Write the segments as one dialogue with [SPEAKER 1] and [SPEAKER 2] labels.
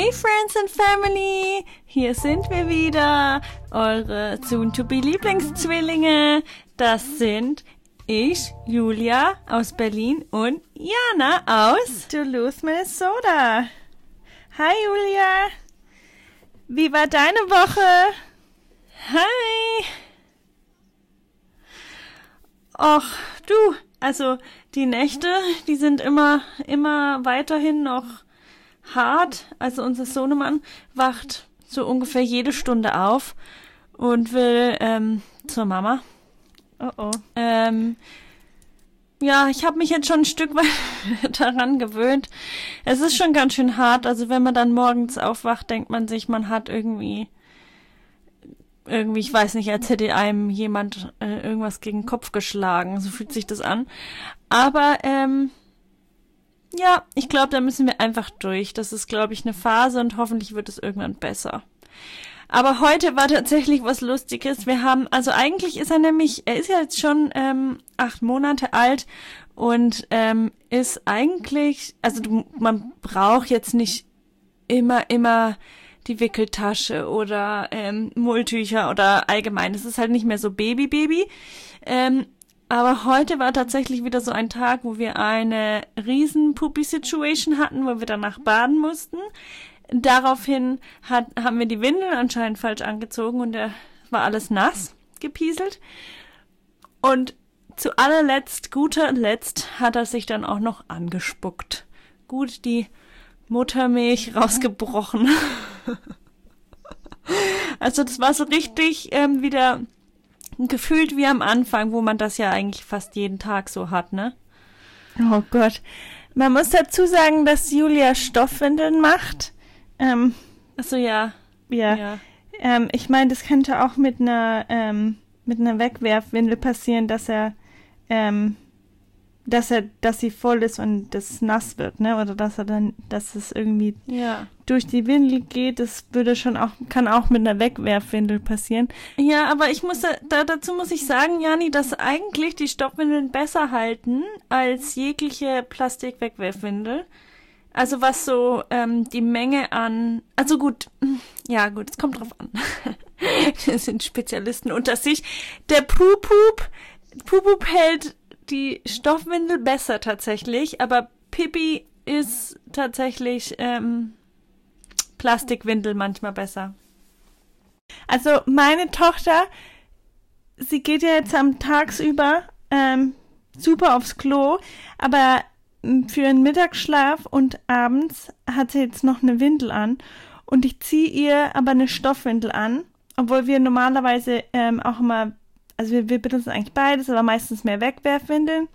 [SPEAKER 1] Hey Friends and Family, hier sind wir wieder, eure soon-to-be Lieblingszwillinge. Das sind ich, Julia aus Berlin und Jana aus
[SPEAKER 2] Duluth, Minnesota. Hi Julia, wie war deine Woche?
[SPEAKER 1] Hi. Och, du, also die Nächte, die sind immer, immer weiterhin noch hart. Also unser Sohnemann wacht so ungefähr jede Stunde auf und will ähm, zur Mama.
[SPEAKER 2] Oh oh.
[SPEAKER 1] Ähm, ja, ich habe mich jetzt schon ein Stück weit daran gewöhnt. Es ist schon ganz schön hart. Also wenn man dann morgens aufwacht, denkt man sich, man hat irgendwie irgendwie, ich weiß nicht, als hätte einem jemand äh, irgendwas gegen den Kopf geschlagen. So fühlt sich das an. Aber ähm, ja, ich glaube, da müssen wir einfach durch. Das ist, glaube ich, eine Phase und hoffentlich wird es irgendwann besser. Aber heute war tatsächlich was Lustiges. Wir haben, also eigentlich ist er nämlich, er ist ja jetzt schon ähm, acht Monate alt und ähm, ist eigentlich, also du, man braucht jetzt nicht immer, immer die Wickeltasche oder ähm, Mulltücher oder allgemein. Es ist halt nicht mehr so Baby-Baby. Ähm, aber heute war tatsächlich wieder so ein Tag, wo wir eine riesen Puppy-Situation hatten, wo wir danach baden mussten. Daraufhin hat, haben wir die Windeln anscheinend falsch angezogen und er war alles nass gepieselt. Und zu allerletzt, guter Letzt, hat er sich dann auch noch angespuckt. Gut, die Muttermilch rausgebrochen. also das war so richtig ähm, wieder gefühlt wie am Anfang, wo man das ja eigentlich fast jeden Tag so hat, ne?
[SPEAKER 2] Oh Gott. Man muss dazu sagen, dass Julia Stoffwindeln macht. Ähm,
[SPEAKER 1] Achso, ja.
[SPEAKER 2] ja.
[SPEAKER 1] Ja.
[SPEAKER 2] Ähm, ich meine, das könnte auch mit einer ähm, mit einer Wegwerfwindel passieren, dass er ähm, dass er, dass sie voll ist und das nass wird, ne? Oder dass er dann, dass es irgendwie
[SPEAKER 1] Ja.
[SPEAKER 2] durch die Windel geht. Das würde schon auch, kann auch mit einer Wegwerfwindel passieren.
[SPEAKER 1] Ja, aber ich muss da, da dazu muss ich sagen, Jani, dass eigentlich die Stoffwindeln besser halten als jegliche Plastik-Wegwerfwindel. Also was so ähm, die Menge an, also gut, ja gut, es kommt drauf an. das sind Spezialisten unter sich. Der Pupup, Pupup hält die Stoffwindel besser tatsächlich, aber Pippi ist tatsächlich ähm, Plastikwindel manchmal besser.
[SPEAKER 2] Also meine Tochter, sie geht ja jetzt am Tagsüber ähm, super aufs Klo, aber m, für einen Mittagsschlaf und abends hat sie jetzt noch eine Windel an und ich ziehe ihr aber eine Stoffwindel an, obwohl wir normalerweise ähm, auch immer, also wir, wir benutzen eigentlich beides, aber meistens mehr Wegwerfwindeln,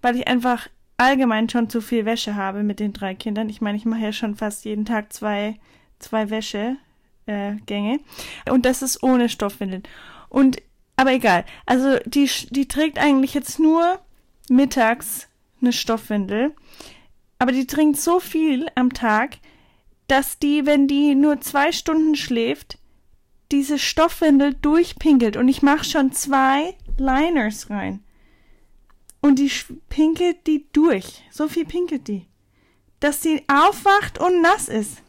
[SPEAKER 2] weil ich einfach allgemein schon zu viel Wäsche habe mit den drei Kindern. Ich meine, ich mache ja schon fast jeden Tag zwei, zwei Wäschegänge. Äh, und das ist ohne Stoffwindeln. Und, aber egal. Also, die, die trägt eigentlich jetzt nur mittags eine Stoffwindel. Aber die trinkt so viel am Tag, dass die, wenn die nur zwei Stunden schläft, diese Stoffwindel durchpinkelt. Und ich mache schon zwei Liners rein. Und die pinkelt die durch. So viel pinkelt die. Dass sie aufwacht und nass ist.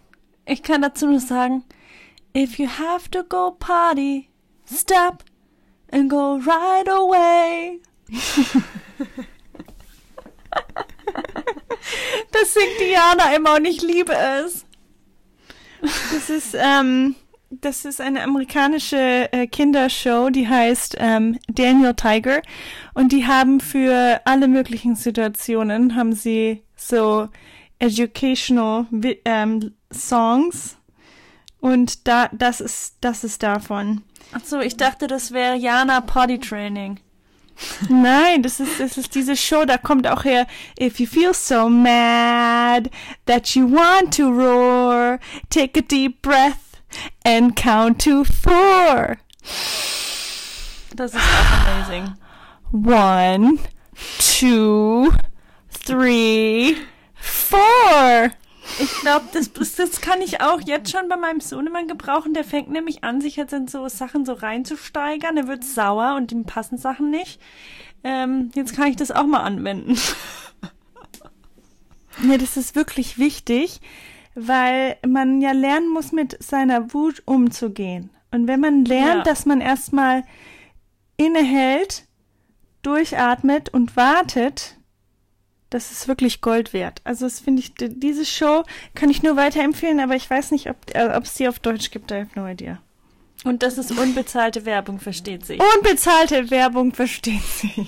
[SPEAKER 1] Ich kann dazu nur sagen, if you have to go party, stop and go right away. das singt Diana immer und ich liebe es.
[SPEAKER 2] Das ist, ähm, das ist eine amerikanische äh, Kindershow, die heißt ähm, Daniel Tiger. Und die haben für alle möglichen Situationen, haben sie so educational ähm, Songs. Und da, das ist, das ist davon.
[SPEAKER 1] Ach so, ich dachte, das wäre Jana Potty Training.
[SPEAKER 2] Nein, das ist, das ist diese Show, da kommt auch her, if you feel so mad that you want to roar, take a deep breath and count to four.
[SPEAKER 1] Das ist auch amazing.
[SPEAKER 2] One, two, three, four.
[SPEAKER 1] Ich glaube, das, das, kann ich auch jetzt schon bei meinem Sohnemann gebrauchen. Der fängt nämlich an, sich jetzt in so Sachen so reinzusteigern. Er wird sauer und ihm passen Sachen nicht. Ähm, jetzt kann ich das auch mal anwenden.
[SPEAKER 2] Ja, das ist wirklich wichtig, weil man ja lernen muss, mit seiner Wut umzugehen. Und wenn man lernt,
[SPEAKER 1] Ja.
[SPEAKER 2] dass man erstmal innehält, durchatmet und wartet, das ist wirklich Gold wert. Also das finde ich, diese Show kann ich nur weiterempfehlen, aber ich weiß nicht, ob äh, es die auf Deutsch gibt, I have no idea.
[SPEAKER 1] Und das ist unbezahlte Werbung, versteht sich.
[SPEAKER 2] Unbezahlte Werbung versteht sie.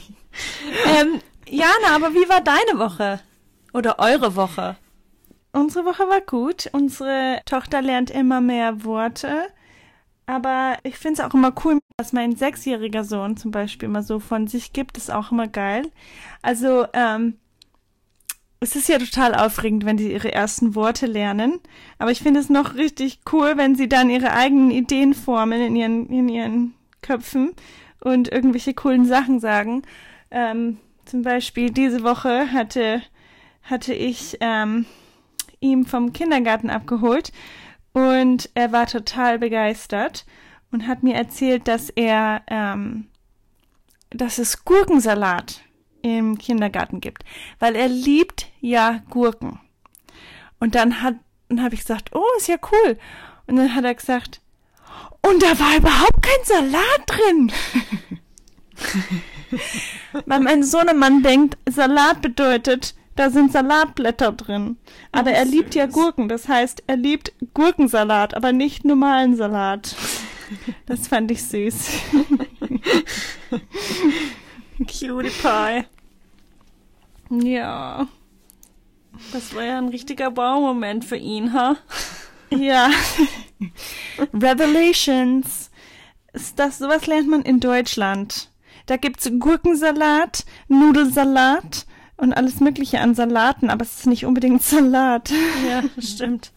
[SPEAKER 1] Ähm, Jana, aber wie war deine Woche? Oder eure Woche?
[SPEAKER 2] Unsere Woche war gut. Unsere Tochter lernt immer mehr Worte. Aber ich finde es auch immer cool, was mein sechsjähriger Sohn zum Beispiel immer so von sich gibt, ist auch immer geil. Also, ähm, es ist ja total aufregend, wenn die ihre ersten Worte lernen. Aber ich finde es noch richtig cool, wenn sie dann ihre eigenen Ideen formen in ihren, in ihren Köpfen und irgendwelche coolen Sachen sagen. Ähm, zum Beispiel diese Woche hatte, hatte ich ähm, ihm vom Kindergarten abgeholt und er war total begeistert und hat mir erzählt, dass er, ähm, dass es Gurkensalat im Kindergarten gibt, weil er liebt ja Gurken. Und dann hat, dann habe ich gesagt, oh, ist ja cool. Und dann hat er gesagt, und da war überhaupt kein Salat drin. Weil mein Sohnemann denkt, Salat bedeutet, da sind Salatblätter drin. Aber er liebt ja Gurken, das heißt, er liebt Gurkensalat, aber nicht normalen Salat. Das fand ich süß.
[SPEAKER 1] Cutie Pie.
[SPEAKER 2] Ja.
[SPEAKER 1] Das war ja ein richtiger Wow-Moment für ihn, ha?
[SPEAKER 2] Ja. Revelations. Ist das, sowas lernt man in Deutschland. Da gibt's Gurkensalat, Nudelsalat und alles mögliche an Salaten, aber es ist nicht unbedingt Salat.
[SPEAKER 1] Ja, das stimmt.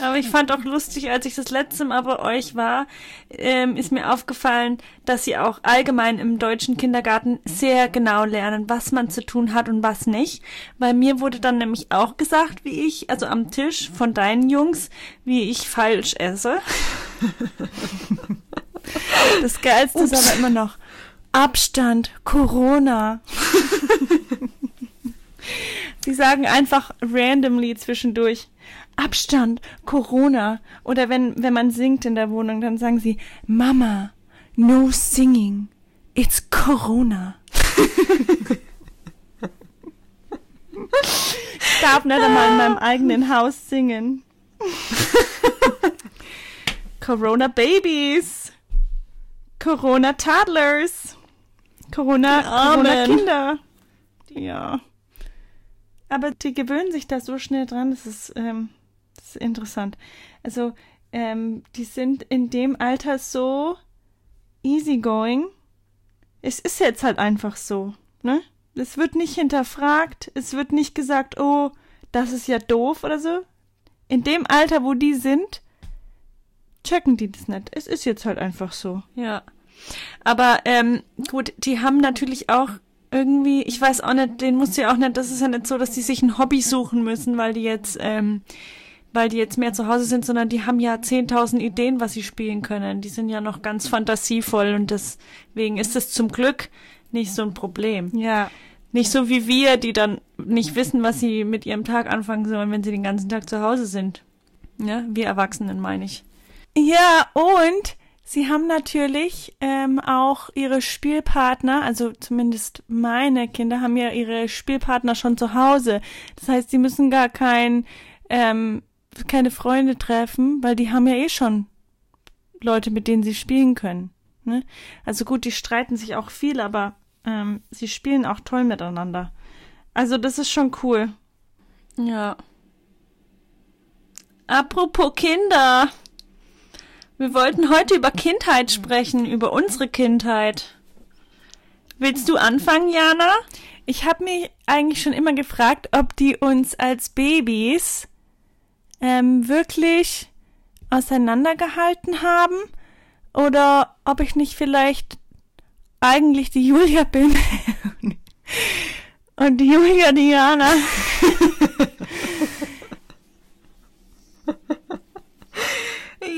[SPEAKER 1] Aber ich fand auch lustig, als ich das letzte Mal bei euch war, ähm, ist mir aufgefallen, dass sie auch allgemein im deutschen Kindergarten sehr genau lernen, was man zu tun hat und was nicht. Weil mir wurde dann nämlich auch gesagt, wie ich, also am Tisch von deinen Jungs, wie ich falsch esse.
[SPEAKER 2] Das Geilste ist aber immer noch Abstand, Corona. Sie sagen einfach randomly zwischendurch Abstand, Corona. Oder wenn, wenn man singt in der Wohnung, dann sagen sie Mama, no singing. It's Corona. ich darf nicht einmal in meinem eigenen Haus singen. Corona Babies. Corona Toddlers. Corona,
[SPEAKER 1] Die Armen.
[SPEAKER 2] Corona Kinder. Ja. Aber die gewöhnen sich da so schnell dran, das ist, ähm, das ist interessant. Also, ähm, die sind in dem Alter so easygoing. Es ist jetzt halt einfach so, ne? Es wird nicht hinterfragt, es wird nicht gesagt, oh, das ist ja doof oder so. In dem Alter, wo die sind, checken die das nicht. Es ist jetzt halt einfach so.
[SPEAKER 1] Ja. Aber ähm, gut, die haben natürlich auch irgendwie, ich weiß auch nicht, den muss ja auch nicht, das ist ja nicht so, dass die sich ein Hobby suchen müssen, weil die jetzt, ähm, weil die jetzt mehr zu Hause sind, sondern die haben ja 10.000 Ideen, was sie spielen können. Die sind ja noch ganz fantasievoll und deswegen ist es zum Glück nicht so ein Problem.
[SPEAKER 2] Ja.
[SPEAKER 1] Nicht so wie wir, die dann nicht wissen, was sie mit ihrem Tag anfangen sollen, wenn sie den ganzen Tag zu Hause sind. Ja, wir Erwachsenen meine ich.
[SPEAKER 2] Ja, und sie haben natürlich ähm, auch ihre Spielpartner, also zumindest meine Kinder haben ja ihre Spielpartner schon zu Hause. Das heißt, sie müssen gar kein, ähm, keine Freunde treffen, weil die haben ja eh schon Leute, mit denen sie spielen können. Ne? Also gut, die streiten sich auch viel, aber ähm, sie spielen auch toll miteinander. Also das ist schon cool.
[SPEAKER 1] Ja. Apropos Kinder. Wir wollten heute über Kindheit sprechen, über unsere Kindheit. Willst du anfangen, Jana?
[SPEAKER 2] Ich habe mich eigentlich schon immer gefragt, ob die uns als Babys ähm, wirklich auseinandergehalten haben oder ob ich nicht vielleicht eigentlich die Julia bin und die Julia Diana.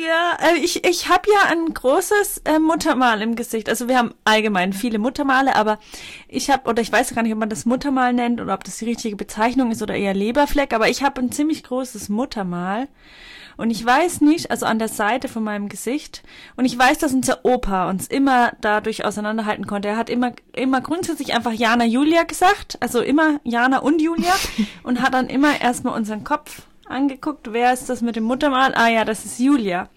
[SPEAKER 1] Ja, äh, ich, ich habe ja ein großes äh, Muttermal im Gesicht. Also wir haben allgemein viele Muttermale, aber ich habe, oder ich weiß gar nicht, ob man das Muttermal nennt oder ob das die richtige Bezeichnung ist oder eher Leberfleck, aber ich habe ein ziemlich großes Muttermal. Und ich weiß nicht, also an der Seite von meinem Gesicht, und ich weiß, dass unser Opa uns immer dadurch auseinanderhalten konnte. Er hat immer, immer grundsätzlich einfach Jana Julia gesagt, also immer Jana und Julia, und hat dann immer erstmal unseren Kopf angeguckt, wer ist das mit dem Muttermal? Ah ja, das ist Julia.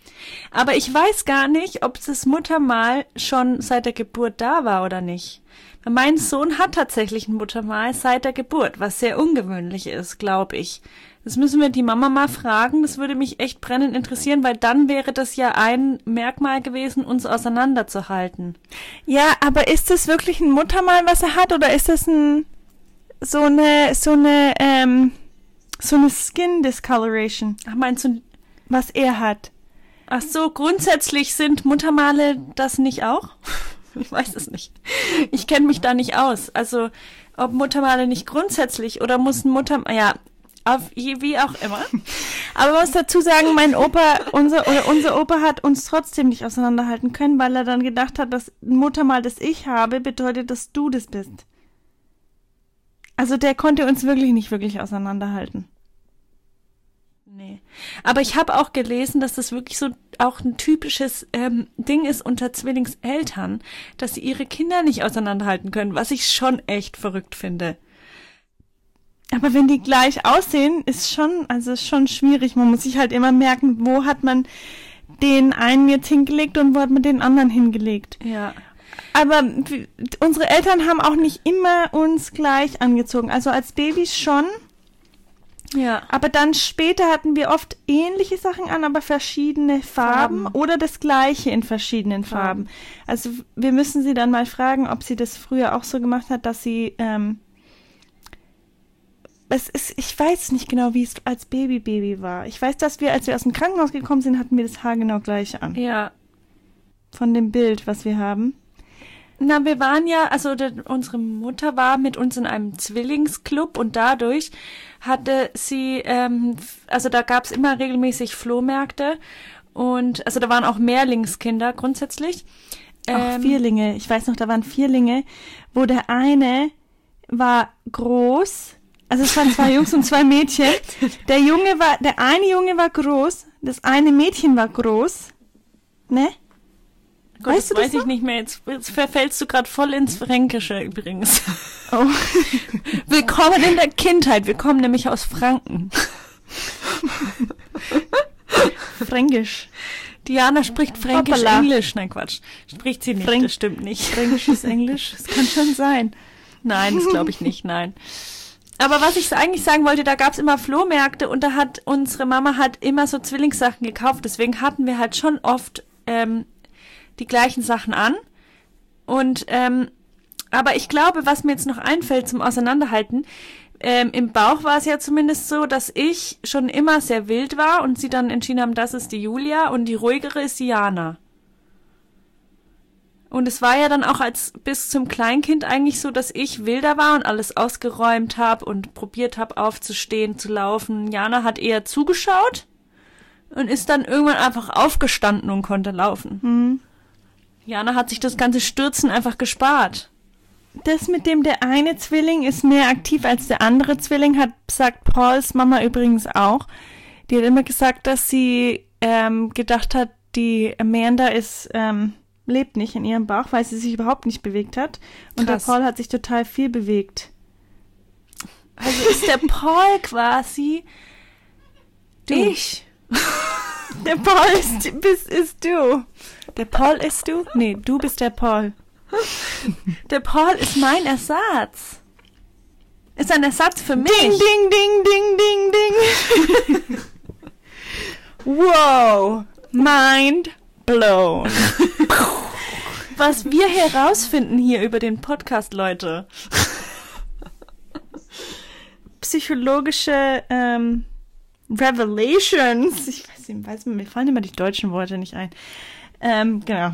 [SPEAKER 1] Aber ich weiß gar nicht, ob das Muttermal schon seit der Geburt da war oder nicht. Mein Sohn hat tatsächlich ein Muttermal seit der Geburt, was sehr ungewöhnlich ist, glaube ich. Das müssen wir die Mama mal fragen. Das würde mich echt brennend interessieren, weil dann wäre das ja ein Merkmal gewesen, uns auseinanderzuhalten.
[SPEAKER 2] Ja, aber ist das wirklich ein Muttermal, was er hat, oder ist das ein so eine so eine ähm, so eine Skin Discoloration?
[SPEAKER 1] Ach, meinst du,
[SPEAKER 2] was er hat?
[SPEAKER 1] Ach so, grundsätzlich sind Muttermale das nicht auch? Ich weiß es nicht. Ich kenne mich da nicht aus. Also, ob Muttermale nicht grundsätzlich oder muss ein Muttermal, ja, auf, wie auch immer.
[SPEAKER 2] Aber man muss dazu sagen, mein Opa, unser, oder unser Opa hat uns trotzdem nicht auseinanderhalten können, weil er dann gedacht hat, dass ein Muttermal, das ich habe, bedeutet, dass du das bist. Also der konnte uns wirklich nicht wirklich auseinanderhalten.
[SPEAKER 1] Nee. Aber ich habe auch gelesen, dass das wirklich so auch ein typisches ähm, Ding ist unter Zwillingseltern, dass sie ihre Kinder nicht auseinanderhalten können, was ich schon echt verrückt finde.
[SPEAKER 2] Aber wenn die gleich aussehen, ist schon, also ist schon schwierig. Man muss sich halt immer merken, wo hat man den einen jetzt hingelegt und wo hat man den anderen hingelegt.
[SPEAKER 1] Ja.
[SPEAKER 2] Aber unsere Eltern haben auch nicht immer uns gleich angezogen. Also als Babys schon.
[SPEAKER 1] Ja.
[SPEAKER 2] Aber dann später hatten wir oft ähnliche Sachen an, aber verschiedene Farben,
[SPEAKER 1] Farben.
[SPEAKER 2] oder das gleiche in verschiedenen Farben.
[SPEAKER 1] Farben.
[SPEAKER 2] Also wir müssen sie dann mal fragen, ob sie das früher auch so gemacht hat, dass sie ähm, es ist, ich weiß nicht genau, wie es als Baby Baby war. Ich weiß, dass wir, als wir aus dem Krankenhaus gekommen sind, hatten wir das Haar genau gleich an.
[SPEAKER 1] Ja.
[SPEAKER 2] Von dem Bild, was wir haben.
[SPEAKER 1] Na, wir waren ja, also unsere Mutter war mit uns in einem Zwillingsclub und dadurch hatte sie, ähm, also da gab's immer regelmäßig Flohmärkte und also da waren auch Mehrlingskinder grundsätzlich.
[SPEAKER 2] Auch Vierlinge. Ich weiß noch, da waren Vierlinge, wo der eine war groß, also es waren zwei Jungs und zwei Mädchen. Der Junge war, der eine Junge war groß, das eine Mädchen war groß. Ne?
[SPEAKER 1] Gott,
[SPEAKER 2] Weißt
[SPEAKER 1] das
[SPEAKER 2] du das
[SPEAKER 1] weiß ich
[SPEAKER 2] noch?
[SPEAKER 1] nicht mehr. Jetzt, jetzt verfällst du gerade voll ins Fränkische übrigens.
[SPEAKER 2] Oh.
[SPEAKER 1] Willkommen in der Kindheit. Wir kommen nämlich aus Franken.
[SPEAKER 2] Fränkisch.
[SPEAKER 1] Diana spricht Fränkisch
[SPEAKER 2] Hoppala.
[SPEAKER 1] Englisch. Nein, Quatsch. Spricht sie nicht.
[SPEAKER 2] Fränk-
[SPEAKER 1] das stimmt nicht.
[SPEAKER 2] Fränkisches Englisch. Das kann schon sein.
[SPEAKER 1] Nein, das glaube ich nicht, nein. Aber was ich eigentlich sagen wollte, da gab's immer Flohmärkte und da hat unsere Mama halt immer so Zwillingssachen gekauft. Deswegen hatten wir halt schon oft ähm, die gleichen Sachen an. Und ähm, aber ich glaube, was mir jetzt noch einfällt zum Auseinanderhalten, ähm, im Bauch war es ja zumindest so, dass ich schon immer sehr wild war und sie dann entschieden haben, das ist die Julia und die ruhigere ist die Jana. Und es war ja dann auch als bis zum Kleinkind eigentlich so, dass ich wilder war und alles ausgeräumt habe und probiert habe aufzustehen, zu laufen. Jana hat eher zugeschaut und ist dann irgendwann einfach aufgestanden und konnte laufen.
[SPEAKER 2] Hm.
[SPEAKER 1] Jana hat sich das ganze Stürzen einfach gespart.
[SPEAKER 2] Das mit dem der eine Zwilling ist mehr aktiv als der andere Zwilling, hat sagt Pauls Mama übrigens auch. Die hat immer gesagt, dass sie ähm, gedacht hat, die Amanda ist ähm, lebt nicht in ihrem Bauch, weil sie sich überhaupt nicht bewegt hat. Und
[SPEAKER 1] Krass.
[SPEAKER 2] der Paul hat sich total viel bewegt.
[SPEAKER 1] Also ist der Paul quasi
[SPEAKER 2] Du.
[SPEAKER 1] ich.
[SPEAKER 2] Der Paul ist, bist, ist du. Der Paul ist du? Nee, du bist der Paul.
[SPEAKER 1] Der Paul ist mein Ersatz. Ist ein Ersatz für mich.
[SPEAKER 2] Ding, ding, ding, ding, ding, ding. wow. Mind blown.
[SPEAKER 1] Was wir herausfinden hier über den Podcast, Leute.
[SPEAKER 2] Psychologische ähm, Revelations. Ich weiß nicht, weiß, mir fallen immer die deutschen Worte nicht ein. Ähm, genau.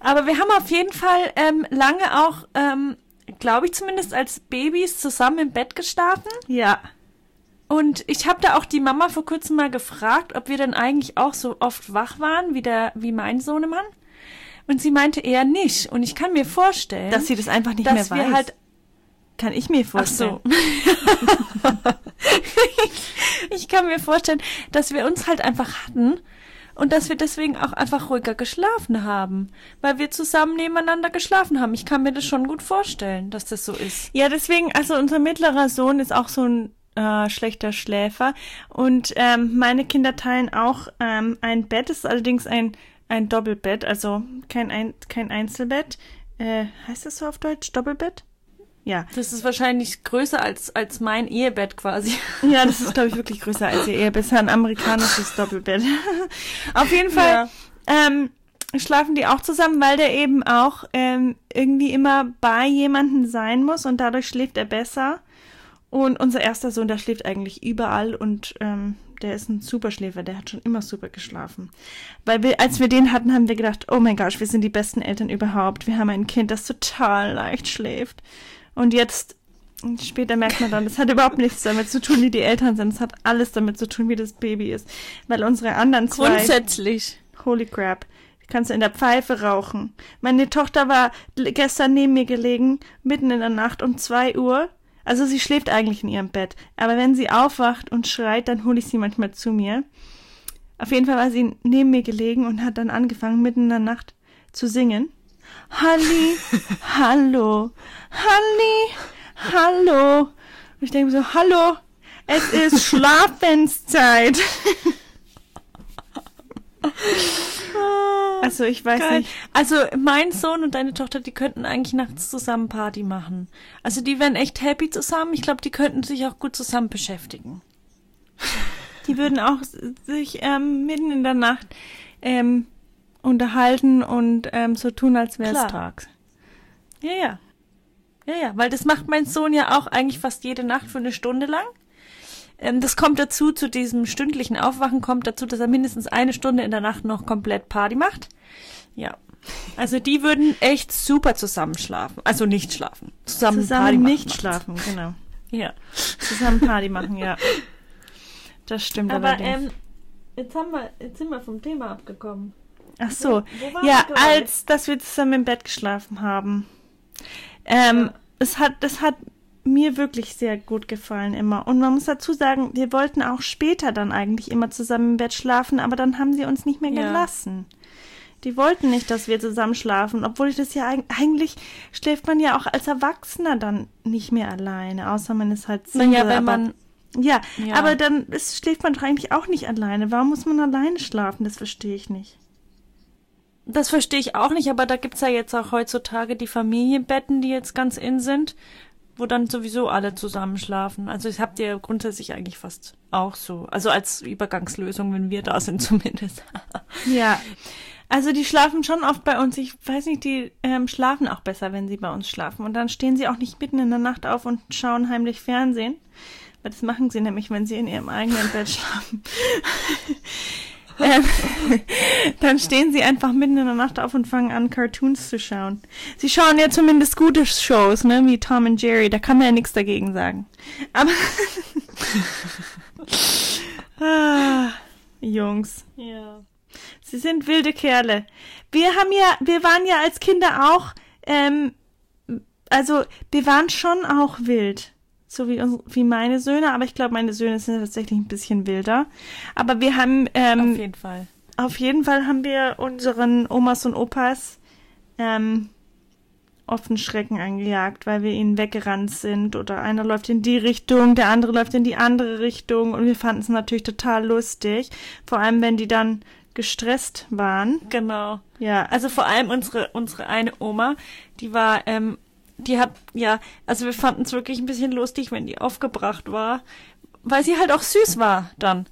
[SPEAKER 1] Aber wir haben auf jeden Fall ähm, lange auch, ähm, glaube ich zumindest, als Babys zusammen im Bett geschlafen.
[SPEAKER 2] Ja.
[SPEAKER 1] Und ich habe da auch die Mama vor kurzem mal gefragt, ob wir denn eigentlich auch so oft wach waren wie der, wie mein Sohnemann. Und sie meinte eher nicht. Und ich kann mir vorstellen,
[SPEAKER 2] Dass sie das einfach nicht mehr weiß.
[SPEAKER 1] halt
[SPEAKER 2] kann ich mir
[SPEAKER 1] Ach
[SPEAKER 2] vorstellen.
[SPEAKER 1] so. ich kann mir vorstellen, dass wir uns halt einfach hatten und dass wir deswegen auch einfach ruhiger geschlafen haben, weil wir zusammen nebeneinander geschlafen haben. Ich kann mir das schon gut vorstellen, dass das so ist.
[SPEAKER 2] Ja, deswegen, also unser mittlerer Sohn ist auch so ein äh, schlechter Schläfer und ähm, meine Kinder teilen auch ähm, ein Bett, es ist allerdings ein, ein Doppelbett, also kein, ein, kein Einzelbett. Äh, heißt das so auf Deutsch? Doppelbett? Ja.
[SPEAKER 1] Das ist wahrscheinlich größer als, als mein Ehebett quasi.
[SPEAKER 2] Ja, das ist, glaube ich, wirklich größer als ihr Ehe. Bisher ein amerikanisches Doppelbett. Auf jeden Fall ähm, schlafen die auch zusammen, weil der eben auch ähm, irgendwie immer bei jemandem sein muss und dadurch schläft er besser. Und unser erster Sohn, der schläft eigentlich überall und ähm, der ist ein Superschläfer, der hat schon immer super geschlafen. Weil wir, als wir den hatten, haben wir gedacht, oh mein Gott, wir sind die besten Eltern überhaupt. Wir haben ein Kind, das total leicht schläft. Und jetzt, später merkt man dann, das hat überhaupt nichts damit zu tun, wie die Eltern sind. Es hat alles damit zu tun, wie das Baby ist. Weil unsere anderen zwei,
[SPEAKER 1] Grundsätzlich.
[SPEAKER 2] holy crap, kannst du in der Pfeife rauchen. Meine Tochter war gestern neben mir gelegen, mitten in der Nacht um zwei Uhr. Also sie schläft eigentlich in ihrem Bett. Aber wenn sie aufwacht und schreit, dann hole ich sie manchmal zu mir. Auf jeden Fall war sie neben mir gelegen und hat dann angefangen, mitten in der Nacht zu singen. Halli, hallo, Halli, hallo. Und ich denke mir so, hallo, es ist Schlafenszeit. also ich weiß
[SPEAKER 1] Geil.
[SPEAKER 2] nicht.
[SPEAKER 1] Also mein Sohn und deine Tochter, die könnten eigentlich nachts zusammen Party machen. Also die wären echt happy zusammen. Ich glaube, die könnten sich auch gut zusammen beschäftigen.
[SPEAKER 2] Die würden auch sich ähm, mitten in der Nacht ähm, unterhalten und ähm, so tun, als wäre es tags.
[SPEAKER 1] Ja, ja. Ja, ja, weil das macht mein Sohn ja auch eigentlich fast jede Nacht für eine Stunde lang. Ähm, das kommt dazu, zu diesem stündlichen Aufwachen kommt dazu, dass er mindestens eine Stunde in der Nacht noch komplett Party macht. Ja. Also die würden echt super zusammen schlafen. Also nicht schlafen. Zusammen, Party
[SPEAKER 2] Zusammen
[SPEAKER 1] machen
[SPEAKER 2] nicht schlafen, genau.
[SPEAKER 1] Ja.
[SPEAKER 2] Zusammen Party machen, ja. Das stimmt
[SPEAKER 1] Aber
[SPEAKER 2] allerdings.
[SPEAKER 1] ähm, jetzt haben wir, jetzt sind wir vom Thema abgekommen.
[SPEAKER 2] Ach so.
[SPEAKER 1] wo waren
[SPEAKER 2] Ja, als dass wir zusammen im Bett geschlafen haben. Ähm,
[SPEAKER 1] Ja.
[SPEAKER 2] es hat, das hat mir wirklich sehr gut gefallen immer. Und man muss dazu sagen, wir wollten auch später dann eigentlich immer zusammen im Bett schlafen, aber dann haben sie uns nicht mehr
[SPEAKER 1] Ja.
[SPEAKER 2] gelassen. Die wollten nicht, dass wir zusammen schlafen, obwohl ich das ja eig- eigentlich schläft man ja auch als Erwachsener dann nicht mehr alleine, außer man ist halt Single.
[SPEAKER 1] Naja, wenn man
[SPEAKER 2] ja,
[SPEAKER 1] Ja.
[SPEAKER 2] aber dann ist, schläft man doch eigentlich auch nicht alleine. Warum muss man alleine schlafen? Das verstehe ich nicht.
[SPEAKER 1] Das verstehe ich auch nicht, aber da gibt's ja jetzt auch heutzutage die Familienbetten, die jetzt ganz in sind, wo dann sowieso alle zusammen schlafen. Also das habt ihr grundsätzlich eigentlich fast auch so. Also als Übergangslösung, wenn wir da sind zumindest.
[SPEAKER 2] Ja. Also die schlafen schon oft bei uns. Ich weiß nicht, die ähm, schlafen auch besser, wenn sie bei uns schlafen. Und dann stehen sie auch nicht mitten in der Nacht auf und schauen heimlich Fernsehen. Weil das machen sie nämlich, wenn sie in ihrem eigenen Bett schlafen. Ähm, dann stehen sie einfach mitten in der Nacht auf und fangen an, Cartoons zu schauen. Sie schauen ja zumindest gute Shows, ne, wie Tom und Jerry. Da kann man ja nichts dagegen sagen. Aber ah, Jungs.
[SPEAKER 1] Ja.
[SPEAKER 2] Sie sind wilde Kerle. Wir haben ja, wir waren ja als Kinder auch, ähm, also wir waren schon auch wild. So wie, uns, wie meine Söhne, aber ich glaube, meine Söhne sind tatsächlich ein bisschen wilder. Aber wir haben, ähm,
[SPEAKER 1] Auf jeden Fall.
[SPEAKER 2] auf jeden Fall haben wir unseren Omas und Opas ähm, offen Schrecken eingejagt, weil wir ihnen weggerannt sind oder einer läuft in die Richtung, der andere läuft in die andere Richtung und wir fanden es natürlich total lustig, vor allem wenn die dann gestresst waren.
[SPEAKER 1] Genau.
[SPEAKER 2] Ja,
[SPEAKER 1] Also vor allem unsere, unsere eine Oma, die war, ähm, die hat, ja, also wir fanden es wirklich ein bisschen lustig, wenn die aufgebracht war, weil sie halt auch süß war dann.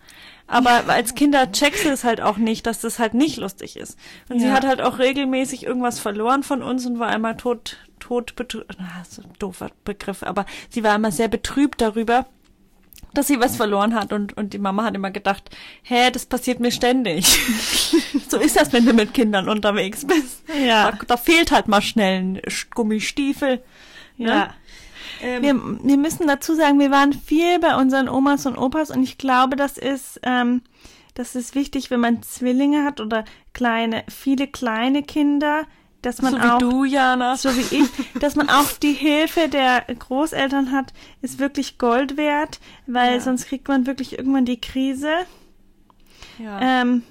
[SPEAKER 1] Aber als Kinder checkst du es halt auch nicht, dass das halt nicht lustig ist. Und sie
[SPEAKER 2] Ja.
[SPEAKER 1] hat halt auch regelmäßig irgendwas verloren von uns und war einmal tot, tot betrübt, na, so ein doofer Begriff, aber sie war immer sehr betrübt darüber, dass sie was verloren hat und, und die Mama hat immer gedacht, hä, das passiert mir ständig. so ist das, wenn du mit Kindern unterwegs bist.
[SPEAKER 2] Ja.
[SPEAKER 1] Da, da fehlt halt mal schnell ein Gummistiefel.
[SPEAKER 2] ja.
[SPEAKER 1] Ähm,
[SPEAKER 2] Wir, wir müssen dazu sagen, wir waren viel bei unseren Omas und Opas und ich glaube, das ist, ähm, das ist wichtig, wenn man Zwillinge hat oder kleine, viele kleine Kinder, dass man
[SPEAKER 1] so wie
[SPEAKER 2] auch
[SPEAKER 1] du, Jana.
[SPEAKER 2] so wie ich, dass man auch die Hilfe der Großeltern hat, ist wirklich Gold wert, weil
[SPEAKER 1] Ja.
[SPEAKER 2] sonst kriegt man wirklich irgendwann die Krise,
[SPEAKER 1] ja.
[SPEAKER 2] ähm,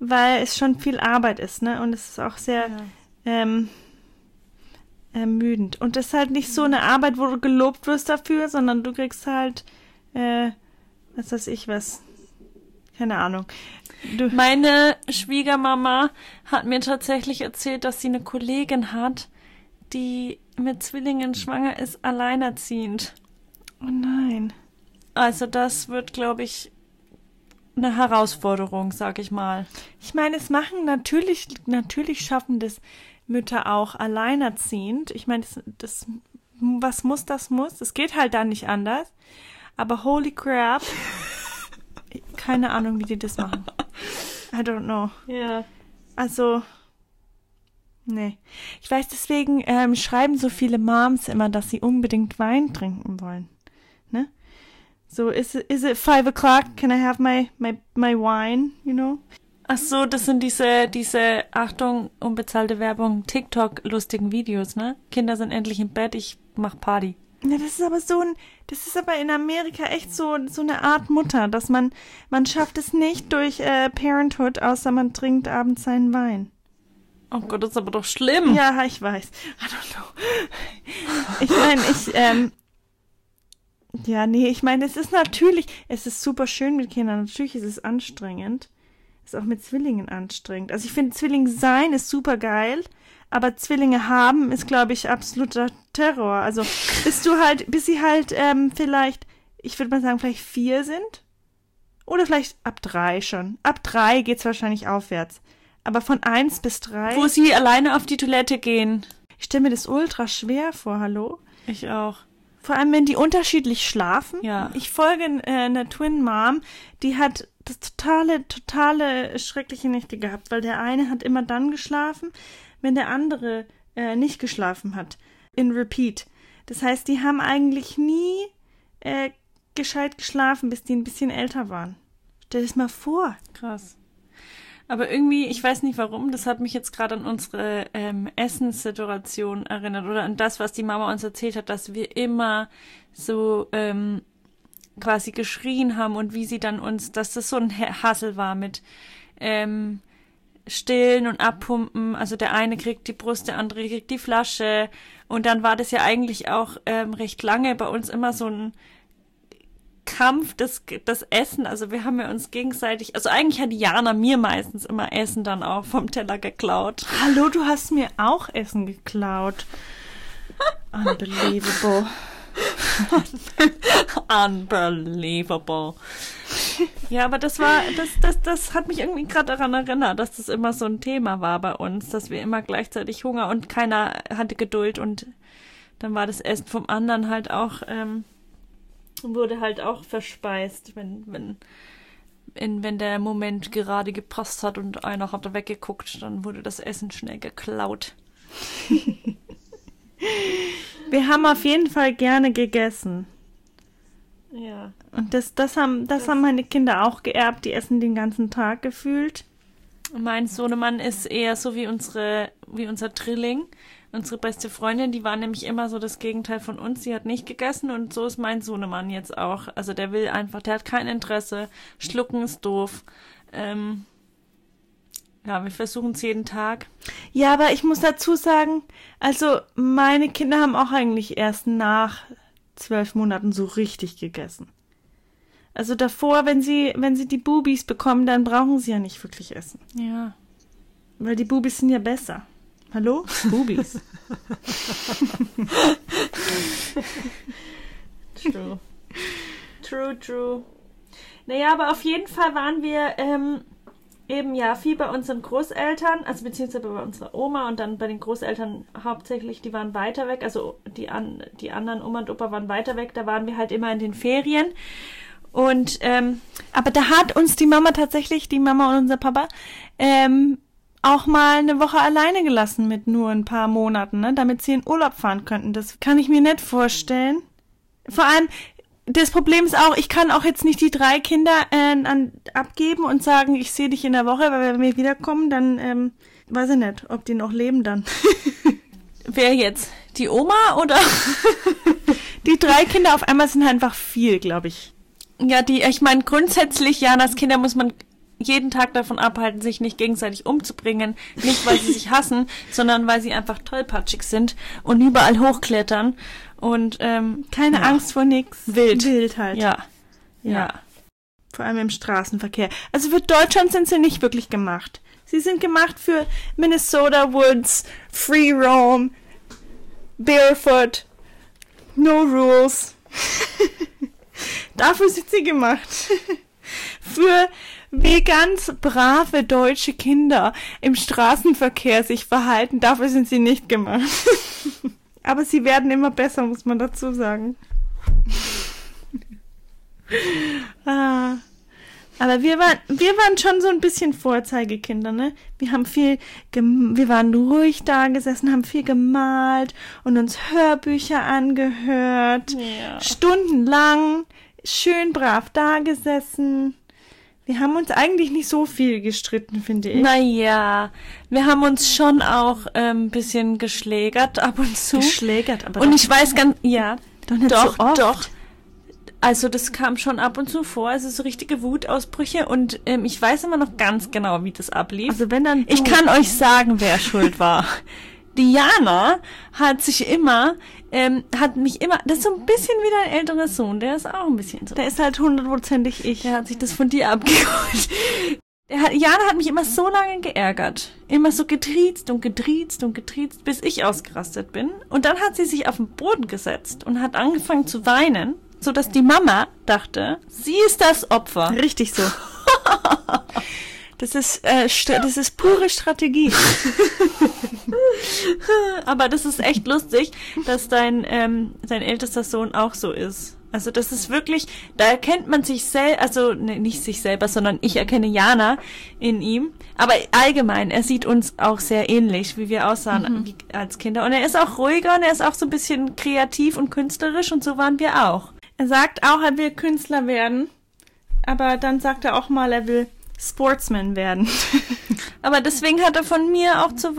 [SPEAKER 2] weil es schon viel Arbeit ist, ne? Und es ist auch sehr
[SPEAKER 1] ja.
[SPEAKER 2] ähm, ermüdend. Und es ist halt nicht so eine Arbeit, wo du gelobt wirst dafür, sondern du kriegst halt, äh, was weiß ich was, keine Ahnung. Du,
[SPEAKER 1] Meine Schwiegermama hat mir tatsächlich erzählt, dass sie eine Kollegin hat, die mit Zwillingen schwanger ist, alleinerziehend.
[SPEAKER 2] oh nein.
[SPEAKER 1] Also das wird, glaube ich, eine Herausforderung, sag ich mal.
[SPEAKER 2] Ich meine, es machen natürlich, natürlich schaffen das Mütter auch alleinerziehend. Ich meine, das, das, was muss, das muss. Es geht halt dann nicht anders. Aber holy crap. Keine Ahnung, wie die das machen. I don't know.
[SPEAKER 1] Ja.
[SPEAKER 2] Also, nee. Ich weiß, deswegen ähm, schreiben so viele Moms immer, dass sie unbedingt Wein trinken wollen. Ne? So, is it, is it five o'clock? Can I have my, my, my wine? You know?
[SPEAKER 1] Ach so, das sind diese, diese, Achtung, unbezahlte Werbung, TikTok-lustigen Videos, ne? Kinder sind endlich im Bett, ich mach Party.
[SPEAKER 2] Ja, das ist aber so ein, das ist aber in Amerika echt so, so eine Art Mutter, dass man, man schafft es nicht durch äh, Parenthood, außer man trinkt abends seinen Wein.
[SPEAKER 1] Oh Gott, das ist aber doch schlimm.
[SPEAKER 2] Ja, ich weiß. I don't know. Ich meine, ich, ähm, ja, nee, ich meine, es ist natürlich, es ist super schön mit Kindern. Natürlich ist es anstrengend. Ist auch mit Zwillingen anstrengend. Also ich finde, Zwilling sein ist super geil, aber Zwillinge haben ist, glaube ich, absoluter Terror. Also bis du halt, bis sie halt ähm, vielleicht, ich würde mal sagen, vielleicht vier sind. Oder vielleicht ab drei schon. Ab drei geht's wahrscheinlich aufwärts. Aber von eins bis drei.
[SPEAKER 1] Wo sie alleine auf die Toilette gehen.
[SPEAKER 2] Ich stelle mir das ultra schwer vor, hallo?
[SPEAKER 1] Ich auch.
[SPEAKER 2] Vor allem, wenn die unterschiedlich schlafen.
[SPEAKER 1] Ja.
[SPEAKER 2] Ich folge äh, einer Twin Mom, die hat das totale, totale schreckliche Nächte gehabt, weil der eine hat immer dann geschlafen, wenn der andere äh, nicht geschlafen hat. In Repeat. Das heißt, die haben eigentlich nie äh, gescheit geschlafen, bis die ein bisschen älter waren. Stell dir das mal vor.
[SPEAKER 1] Krass. Aber irgendwie, ich weiß nicht warum, das hat mich jetzt gerade an unsere ähm, Essenssituation erinnert oder an das, was die Mama uns erzählt hat, dass wir immer so ähm, quasi geschrien haben und wie sie dann uns, dass das so ein Ha- Hassel war mit ähm, Stillen und Abpumpen. Also der eine kriegt die Brust, der andere kriegt die Flasche. Und dann war das ja eigentlich auch ähm, recht lange bei uns immer so ein Kampf, das, das Essen. Also wir haben ja uns gegenseitig, also eigentlich hat Jana mir meistens immer Essen dann auch vom Teller geklaut.
[SPEAKER 2] Hallo, du hast mir auch Essen geklaut. Unbelievable.
[SPEAKER 1] Unbelievable. Ja, aber das war, das, das, das hat mich irgendwie gerade daran erinnert, dass das immer so ein Thema war bei uns, dass wir immer gleichzeitig Hunger und keiner hatte Geduld und dann war das Essen vom anderen halt auch, ähm, wurde halt auch verspeist, wenn, wenn, in, wenn der Moment gerade gepasst hat und einer hat weggeguckt, dann wurde das Essen schnell geklaut.
[SPEAKER 2] Wir haben auf jeden Fall gerne gegessen.
[SPEAKER 1] Ja.
[SPEAKER 2] Und das, das, haben, das, haben meine Kinder auch geerbt. Die essen den ganzen Tag gefühlt.
[SPEAKER 1] Mein Sohnemann ist eher so wie unsere, wie unser Drilling. Unsere beste Freundin, die war nämlich immer so das Gegenteil von uns. Sie hat nicht gegessen und so ist mein Sohnemann jetzt auch. Also der will einfach, der hat kein Interesse. Schlucken ist doof. Ähm, ja, wir versuchen es jeden Tag.
[SPEAKER 2] Ja, aber ich muss dazu sagen, also meine Kinder haben auch eigentlich erst nach zwölf Monaten so richtig gegessen. Also davor, wenn sie, wenn sie die Bubis bekommen, dann brauchen sie ja nicht wirklich essen.
[SPEAKER 1] Ja.
[SPEAKER 2] Weil die Bubis sind ja besser. Hallo? Bubis.
[SPEAKER 1] True. True, true. Naja, aber auf jeden Fall waren wir ähm, eben ja viel bei unseren Großeltern, also beziehungsweise bei unserer Oma und dann bei den Großeltern hauptsächlich, die waren weiter weg, also die, an, die anderen Oma und Opa waren weiter weg, da waren wir halt immer in den Ferien. Und ähm,
[SPEAKER 2] Aber da hat uns die Mama tatsächlich, die Mama und unser Papa, ähm, auch mal eine Woche alleine gelassen mit nur ein paar Monaten, ne, damit sie in Urlaub fahren könnten. Das kann ich mir nicht vorstellen. Vor allem, das Problem ist auch, ich kann auch jetzt nicht die drei Kinder äh, an, abgeben und sagen, ich sehe dich in der Woche, weil wenn wir wiederkommen, dann ähm, weiß ich nicht, ob die noch leben dann.
[SPEAKER 1] Wer jetzt? Die Oma oder?
[SPEAKER 2] die drei Kinder auf einmal sind einfach viel, glaube ich.
[SPEAKER 1] Ja, die, ich meine, grundsätzlich, Janas Kinder muss man jeden Tag davon abhalten, sich nicht gegenseitig umzubringen. Nicht, weil sie sich hassen, sondern weil sie einfach tollpatschig sind und überall hochklettern. Und ähm,
[SPEAKER 2] keine ja. Angst vor nix.
[SPEAKER 1] Wild.
[SPEAKER 2] Wild halt.
[SPEAKER 1] Ja. ja.
[SPEAKER 2] Ja. Vor allem im Straßenverkehr. Also für Deutschland sind sie nicht wirklich gemacht. Sie sind gemacht für Minnesota Woods, Free Roam, Barefoot, No Rules. Dafür sind sie gemacht. für wie ganz brave deutsche Kinder im Straßenverkehr sich verhalten. Dafür sind sie nicht gemacht. Aber sie werden immer besser, muss man dazu sagen. ah. Aber wir waren, wir waren schon so ein bisschen Vorzeigekinder, ne? Wir haben viel, wir waren ruhig da gesessen, haben viel gemalt und uns Hörbücher angehört. Ja. Stundenlang, schön brav da gesessen. Wir haben uns eigentlich nicht so viel gestritten, finde ich.
[SPEAKER 1] Naja, wir haben uns schon auch ein ähm, bisschen geschlägert ab und zu.
[SPEAKER 2] Geschlägert, aber.
[SPEAKER 1] Und ich weiß ganz, ja,
[SPEAKER 2] doch, nicht doch, so oft. doch.
[SPEAKER 1] Also das kam schon ab und zu vor, also so richtige Wutausbrüche und ähm, ich weiß immer noch ganz genau, wie das ablief.
[SPEAKER 2] Also wenn dann.
[SPEAKER 1] Ich kann euch sagen, wer schuld war. Diana hat sich immer, ähm, hat mich immer, das ist so ein bisschen wie dein älterer Sohn, der ist auch ein bisschen so.
[SPEAKER 2] Der ist halt hundertprozentig ich.
[SPEAKER 1] Der hat sich das von dir abgeholt. Der hat, Jana hat mich immer so lange geärgert. Immer so getriezt und getriezt und getriezt, bis ich ausgerastet bin. Und dann hat sie sich auf den Boden gesetzt und hat angefangen zu weinen, so dass die Mama dachte, sie ist das Opfer.
[SPEAKER 2] Richtig so. Das ist, äh, das ist pure Strategie.
[SPEAKER 1] Aber das ist echt lustig, dass dein, ähm, dein ältester Sohn auch so ist. Also das ist wirklich, da erkennt man sich selber, also ne, nicht sich selber, sondern ich erkenne Jana in ihm. Aber allgemein, er sieht uns auch sehr ähnlich, wie wir aussahen mhm. als Kinder. Und er ist auch ruhiger und er ist auch so ein bisschen kreativ und künstlerisch und so waren wir auch.
[SPEAKER 2] Er sagt auch, er will Künstler werden. Aber dann sagt er auch mal, er will Sportsman werden.
[SPEAKER 1] Aber deswegen hat er von mir auch zu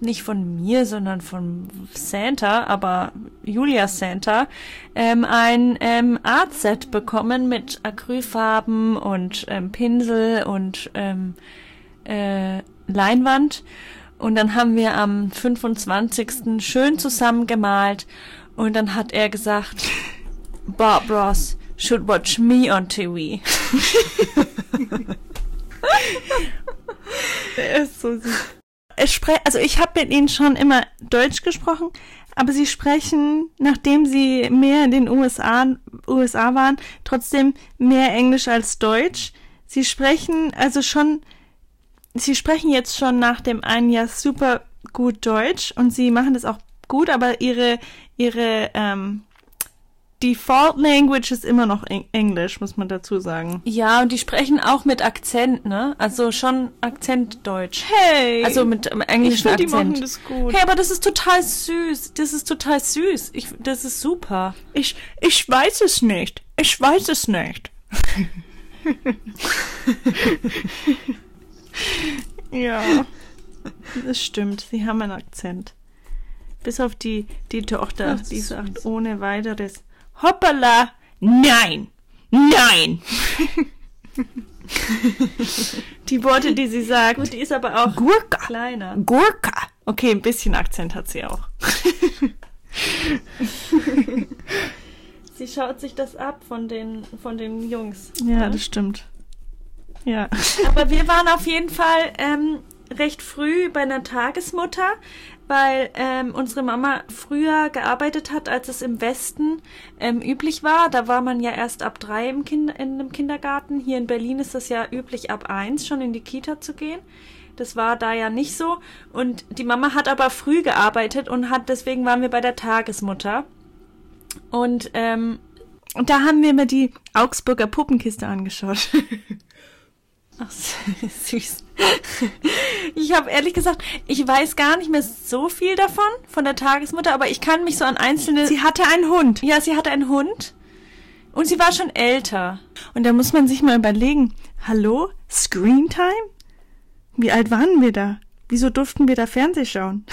[SPEAKER 1] nicht von mir, sondern von Santa, aber Julia Santa, ähm, ein ähm, Art-Set bekommen mit Acrylfarben und ähm, Pinsel und ähm, äh, Leinwand. Und dann haben wir am 25. schön zusammen gemalt. Und dann hat er gesagt, Bob Ross, should watch me on TV.
[SPEAKER 2] er ist so süß. Also ich habe mit ihnen schon immer Deutsch gesprochen, aber sie sprechen, nachdem sie mehr in den USA, USA waren, trotzdem mehr Englisch als Deutsch. Sie sprechen also schon, sie sprechen jetzt schon nach dem einen Jahr super gut Deutsch und sie machen das auch gut, aber ihre, ihre ähm, Default Language ist immer noch Englisch, muss man dazu sagen.
[SPEAKER 1] Ja, und die sprechen auch mit Akzent, ne? Also schon Akzentdeutsch.
[SPEAKER 2] Hey!
[SPEAKER 1] Also mit ähm, englischen
[SPEAKER 2] ich
[SPEAKER 1] Akzent.
[SPEAKER 2] Die machen das gut.
[SPEAKER 1] Hey, aber das ist total süß. Das ist total süß. Ich, das ist super.
[SPEAKER 2] Ich, ich weiß es nicht. Ich weiß es nicht. ja. Das stimmt. Sie haben einen Akzent. Bis auf die, die Tochter, die sagt ohne weiteres Hoppala, nein, nein. die Worte, die sie sagt.
[SPEAKER 1] Gut, die ist aber auch
[SPEAKER 2] Gurka.
[SPEAKER 1] kleiner.
[SPEAKER 2] Gurka. Okay, ein bisschen Akzent hat sie auch.
[SPEAKER 1] sie schaut sich das ab von den, von den Jungs.
[SPEAKER 2] Ja, ja, das stimmt. Ja.
[SPEAKER 1] Aber wir waren auf jeden Fall ähm, recht früh bei einer Tagesmutter weil ähm, unsere Mama früher gearbeitet hat, als es im Westen ähm, üblich war. Da war man ja erst ab drei im kind in einem Kindergarten. Hier in Berlin ist es ja üblich, ab eins schon in die Kita zu gehen. Das war da ja nicht so. Und die Mama hat aber früh gearbeitet und hat, deswegen waren wir bei der Tagesmutter. Und, ähm,
[SPEAKER 2] und da haben wir mir die Augsburger Puppenkiste angeschaut.
[SPEAKER 1] Ach, süß. Ich habe ehrlich gesagt, ich weiß gar nicht mehr so viel davon, von der Tagesmutter, aber ich kann mich so an einzelne.
[SPEAKER 2] Sie hatte einen Hund.
[SPEAKER 1] ja, sie hatte einen Hund und sie war schon älter.
[SPEAKER 2] Und da muss man sich mal überlegen, hallo, Screentime? Wie alt waren wir da? Wieso durften wir da Fernseh schauen?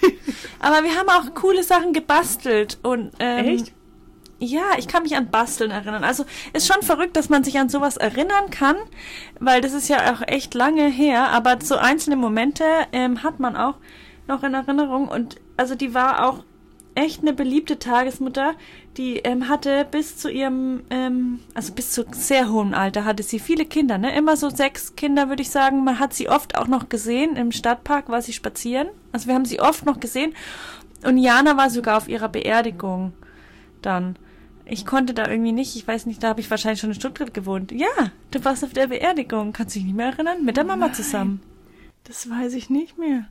[SPEAKER 1] Aber wir haben auch coole Sachen gebastelt und ähm,
[SPEAKER 2] Echt?
[SPEAKER 1] Ja, ich kann mich an Basteln erinnern. Also ist schon verrückt, dass man sich an sowas erinnern kann, weil das ist ja auch echt lange her. Aber so einzelne Momente ähm, hat man auch noch in Erinnerung und also die war auch echt eine beliebte Tagesmutter. Die ähm, hatte bis zu ihrem, ähm, also bis zu sehr hohem Alter hatte sie viele Kinder, ne? Immer so sechs Kinder, würde ich sagen. Man hat sie oft auch noch gesehen. Im Stadtpark war sie spazieren. Also wir haben sie oft noch gesehen. Und Jana war sogar auf ihrer Beerdigung dann. Ich konnte da irgendwie nicht, ich weiß nicht, da habe ich wahrscheinlich schon in Stuttgart gewohnt. Ja, du warst auf der Beerdigung, kannst dich nicht mehr erinnern? Mit der Mama
[SPEAKER 2] Nein.
[SPEAKER 1] zusammen.
[SPEAKER 2] Das weiß ich nicht mehr.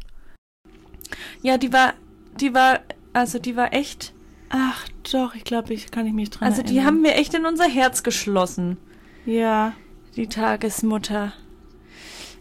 [SPEAKER 1] Ja, die war, die war, also die war echt,
[SPEAKER 2] Ach doch, ich glaube, ich kann ich mich dran
[SPEAKER 1] also die
[SPEAKER 2] erinnern.
[SPEAKER 1] haben wir echt in unser Herz geschlossen,
[SPEAKER 2] Ja.
[SPEAKER 1] die Tagesmutter.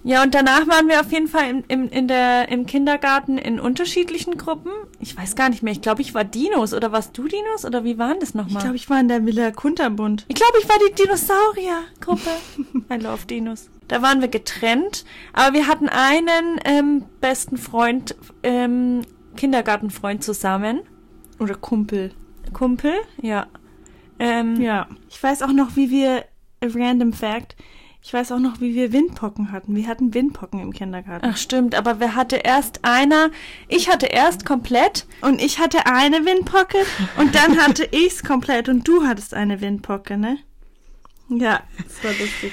[SPEAKER 1] Ja, und danach waren wir auf jeden Fall im, im, in der, im Kindergarten in unterschiedlichen Gruppen. Ich weiß gar nicht mehr, ich glaube, ich war Dinos oder warst du Dinos oder wie waren das
[SPEAKER 2] Ich
[SPEAKER 1] nochmal?
[SPEAKER 2] glaube, ich war in der Villa Kunterbund.
[SPEAKER 1] Ich glaube, ich war die Dinosaurier-Gruppe. I love Dinos. Da waren wir getrennt, aber wir hatten einen ähm, besten Freund, ähm, Kindergartenfreund zusammen.
[SPEAKER 2] Oder Kumpel.
[SPEAKER 1] Kumpel, ja. Ähm,
[SPEAKER 2] Ja. Ich weiß auch noch, wie wir, a random fact, ich weiß auch noch, wie wir Windpocken hatten. Wir hatten Windpocken im Kindergarten.
[SPEAKER 1] Ach stimmt, aber wer hatte erst einer? Ich hatte erst komplett.
[SPEAKER 2] Und ich hatte eine Windpocke und dann hatte ich's komplett und du hattest eine Windpocke, ne? Ja, das war lustig.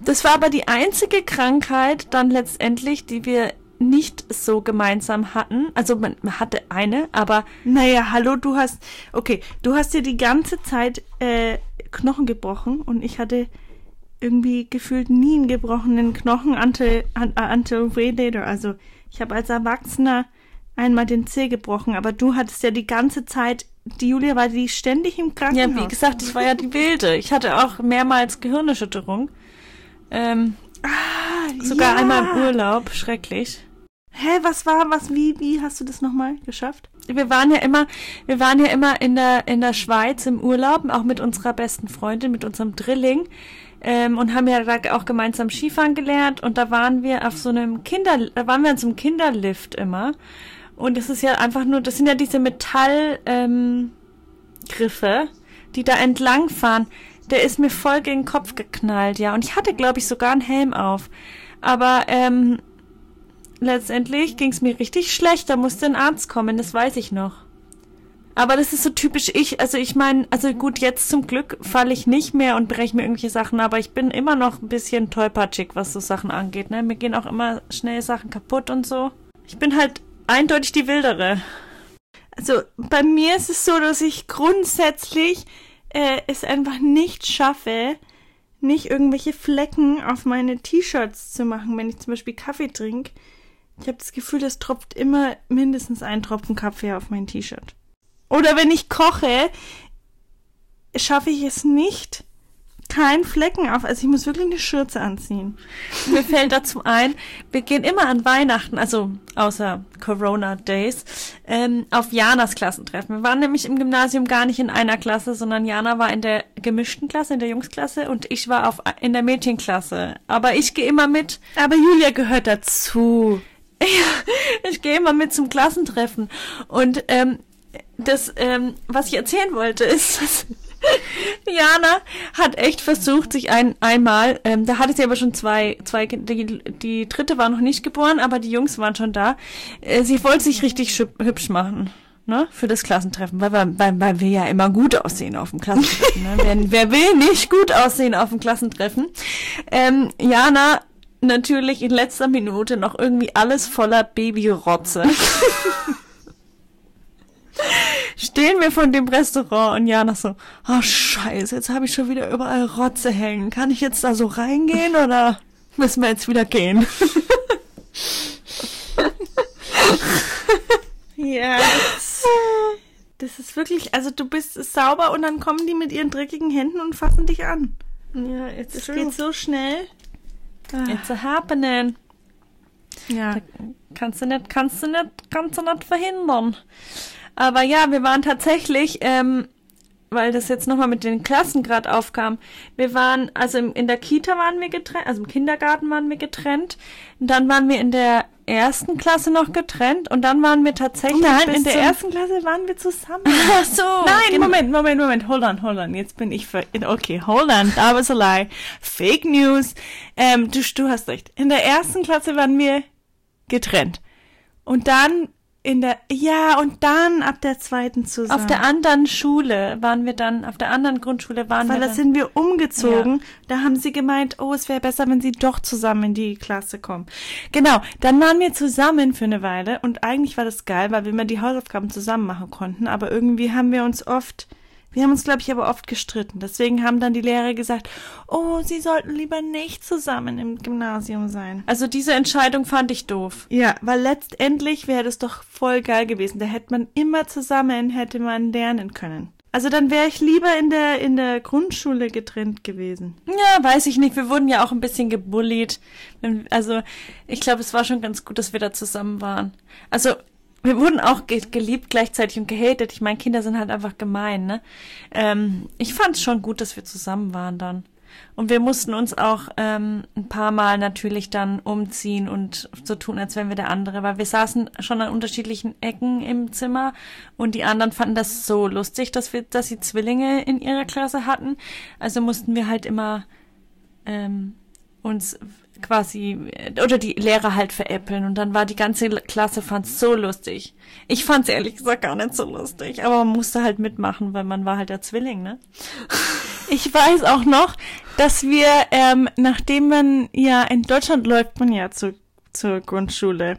[SPEAKER 1] Das war aber die einzige Krankheit dann letztendlich, die wir nicht so gemeinsam hatten. Also man, man hatte eine, aber
[SPEAKER 2] Naja, hallo, du hast, okay, du hast dir die ganze Zeit äh, Knochen gebrochen und ich hatte irgendwie gefühlt nie einen gebrochenen Knochen until, un- uh, until way later. Also ich habe als Erwachsener einmal den Zeh gebrochen, aber du hattest ja die ganze Zeit, die Julia war die ständig im
[SPEAKER 1] Ja,
[SPEAKER 2] Krankenhaus.
[SPEAKER 1] wie gesagt, ich war ja die Wilde. Ich hatte auch mehrmals Gehirnerschütterung. Ähm,
[SPEAKER 2] ah,
[SPEAKER 1] sogar
[SPEAKER 2] ja.
[SPEAKER 1] einmal im Urlaub. Schrecklich.
[SPEAKER 2] Hä, was war, was, wie, wie hast du das nochmal geschafft?
[SPEAKER 1] Wir waren ja immer, wir waren ja immer in der, in der Schweiz im Urlaub, auch mit unserer besten Freundin, mit unserem Drilling. Ähm, und haben ja da auch gemeinsam Skifahren gelernt und da waren wir auf so einem Kinder, da waren wir in so einem Kinderlift immer. Und das ist ja einfach nur, das sind ja diese Metall, ähm, Griffe, die da entlang fahren. Der ist mir voll gegen den Kopf geknallt, ja. Und ich hatte, glaube ich, sogar einen Helm auf. Aber ähm, letztendlich ging es mir richtig schlecht. Da musste ein Arzt kommen, das weiß ich noch. Aber das ist so typisch ich. Also ich meine, also gut, jetzt zum Glück falle ich nicht mehr und breche mir irgendwelche Sachen, aber ich bin immer noch ein bisschen tollpatschig, was so Sachen angeht. Ne? Mir gehen auch immer schnell Sachen kaputt und so. Ich bin halt eindeutig die Wildere.
[SPEAKER 2] Also bei mir ist es so, dass ich grundsätzlich äh, es einfach nicht schaffe, nicht irgendwelche Flecken auf meine T-Shirts zu machen, wenn ich zum Beispiel Kaffee trinke. Ich habe das Gefühl, es tropft immer mindestens ein Tropfen Kaffee auf mein T-Shirt. Oder wenn ich koche, schaffe ich es nicht, keinen Flecken auf. Also ich muss wirklich eine Schürze anziehen.
[SPEAKER 1] Mir fällt dazu ein, wir gehen immer an Weihnachten, also außer Corona Days, ähm, auf Janas Klassentreffen. Wir waren nämlich im Gymnasium gar nicht in einer Klasse, sondern Jana war in der gemischten Klasse, in der Jungsklasse und ich war auf, in der Mädchenklasse. Aber ich gehe immer mit,
[SPEAKER 2] Aber Julia gehört dazu.
[SPEAKER 1] ich gehe immer mit zum Klassentreffen. Und ähm, das, ähm, was ich erzählen wollte, ist, dass Jana hat echt versucht, sich ein einmal, ähm, da hatte sie aber schon zwei, zwei die, die dritte war noch nicht geboren, aber die Jungs waren schon da. Äh, sie wollte sich richtig hübsch machen. Ne, für das Klassentreffen, weil, weil, weil wir ja immer gut aussehen auf dem Klassentreffen. Ne? wer, wer will nicht gut aussehen auf dem Klassentreffen? Ähm, Jana natürlich in letzter Minute noch irgendwie alles voller Babyrotze. Stehen wir von dem Restaurant und Jana so, oh scheiße, jetzt habe ich schon wieder überall Rotze hängen. Kann ich jetzt da so reingehen oder müssen wir jetzt wieder gehen?
[SPEAKER 2] Ja. Das, das ist wirklich, also du bist sauber und dann kommen die mit ihren dreckigen Händen und fassen dich an.
[SPEAKER 1] Ja, jetzt
[SPEAKER 2] Das geht so schnell.
[SPEAKER 1] It's a happening.
[SPEAKER 2] Ja.
[SPEAKER 1] Kannst du nicht, kannst du nicht, kannst du nicht verhindern. Aber ja, wir waren tatsächlich, ähm, weil das jetzt nochmal mit den Klassen gerade aufkam. Wir waren, also im, in der Kita waren wir getrennt, also im Kindergarten waren wir getrennt. Und dann waren wir in der ersten Klasse noch getrennt und dann waren wir tatsächlich.
[SPEAKER 2] Nein, in der ersten Klasse waren wir zusammen.
[SPEAKER 1] Ach so.
[SPEAKER 2] Nein. Moment, Moment, Moment. Hold on, hold on. Jetzt bin ich ver Okay, hold on. That was a lie. Fake News. Ähm, du, du hast recht. In der ersten Klasse waren wir getrennt. Und dann in der, ja, und dann ab der zweiten zusammen.
[SPEAKER 1] Auf der anderen Schule waren wir dann, auf der anderen Grundschule waren
[SPEAKER 2] Weil
[SPEAKER 1] wir
[SPEAKER 2] da
[SPEAKER 1] dann.
[SPEAKER 2] sind wir umgezogen. Da haben sie gemeint, oh, es wäre besser, wenn sie doch zusammen in die Klasse kommen. Genau, dann waren wir zusammen für eine Weile und eigentlich war das geil, weil wir immer die Hausaufgaben zusammen machen konnten. Aber irgendwie haben wir uns oft, wir haben uns, glaube ich, aber oft gestritten. Deswegen haben dann die Lehrer gesagt, oh, sie sollten lieber nicht zusammen im Gymnasium sein.
[SPEAKER 1] also diese Entscheidung fand ich doof.
[SPEAKER 2] Ja, weil letztendlich wäre das doch voll geil gewesen. Da hätte man immer zusammen, hätte man lernen können. Also dann wäre ich lieber in der, in der Grundschule getrennt gewesen.
[SPEAKER 1] Ja, weiß ich nicht. Wir wurden ja auch ein bisschen gebullied. Also, ich glaube, es war schon ganz gut, dass wir da zusammen waren. Also, wir wurden auch ge geliebt gleichzeitig und gehatet. Ich meine, Kinder sind halt einfach gemein, ne? Ähm, ich fand es schon gut, dass wir zusammen waren dann. Und wir mussten uns auch ähm, ein paar Mal natürlich dann umziehen und so tun, als wären wir der andere, weil wir saßen schon an unterschiedlichen Ecken im Zimmer und die anderen fanden das so lustig, dass wir, dass sie Zwillinge in ihrer Klasse hatten. Also mussten wir halt immer ähm, uns quasi oder die Lehrer halt veräppeln und dann war die ganze Klasse fand's so lustig. Ich fand's ehrlich gesagt gar nicht so lustig, aber man musste halt mitmachen, weil man war halt der Zwilling, ne?
[SPEAKER 2] Ich weiß auch noch, dass wir, ähm, nachdem man ja in Deutschland läuft man ja zu, zur Grundschule.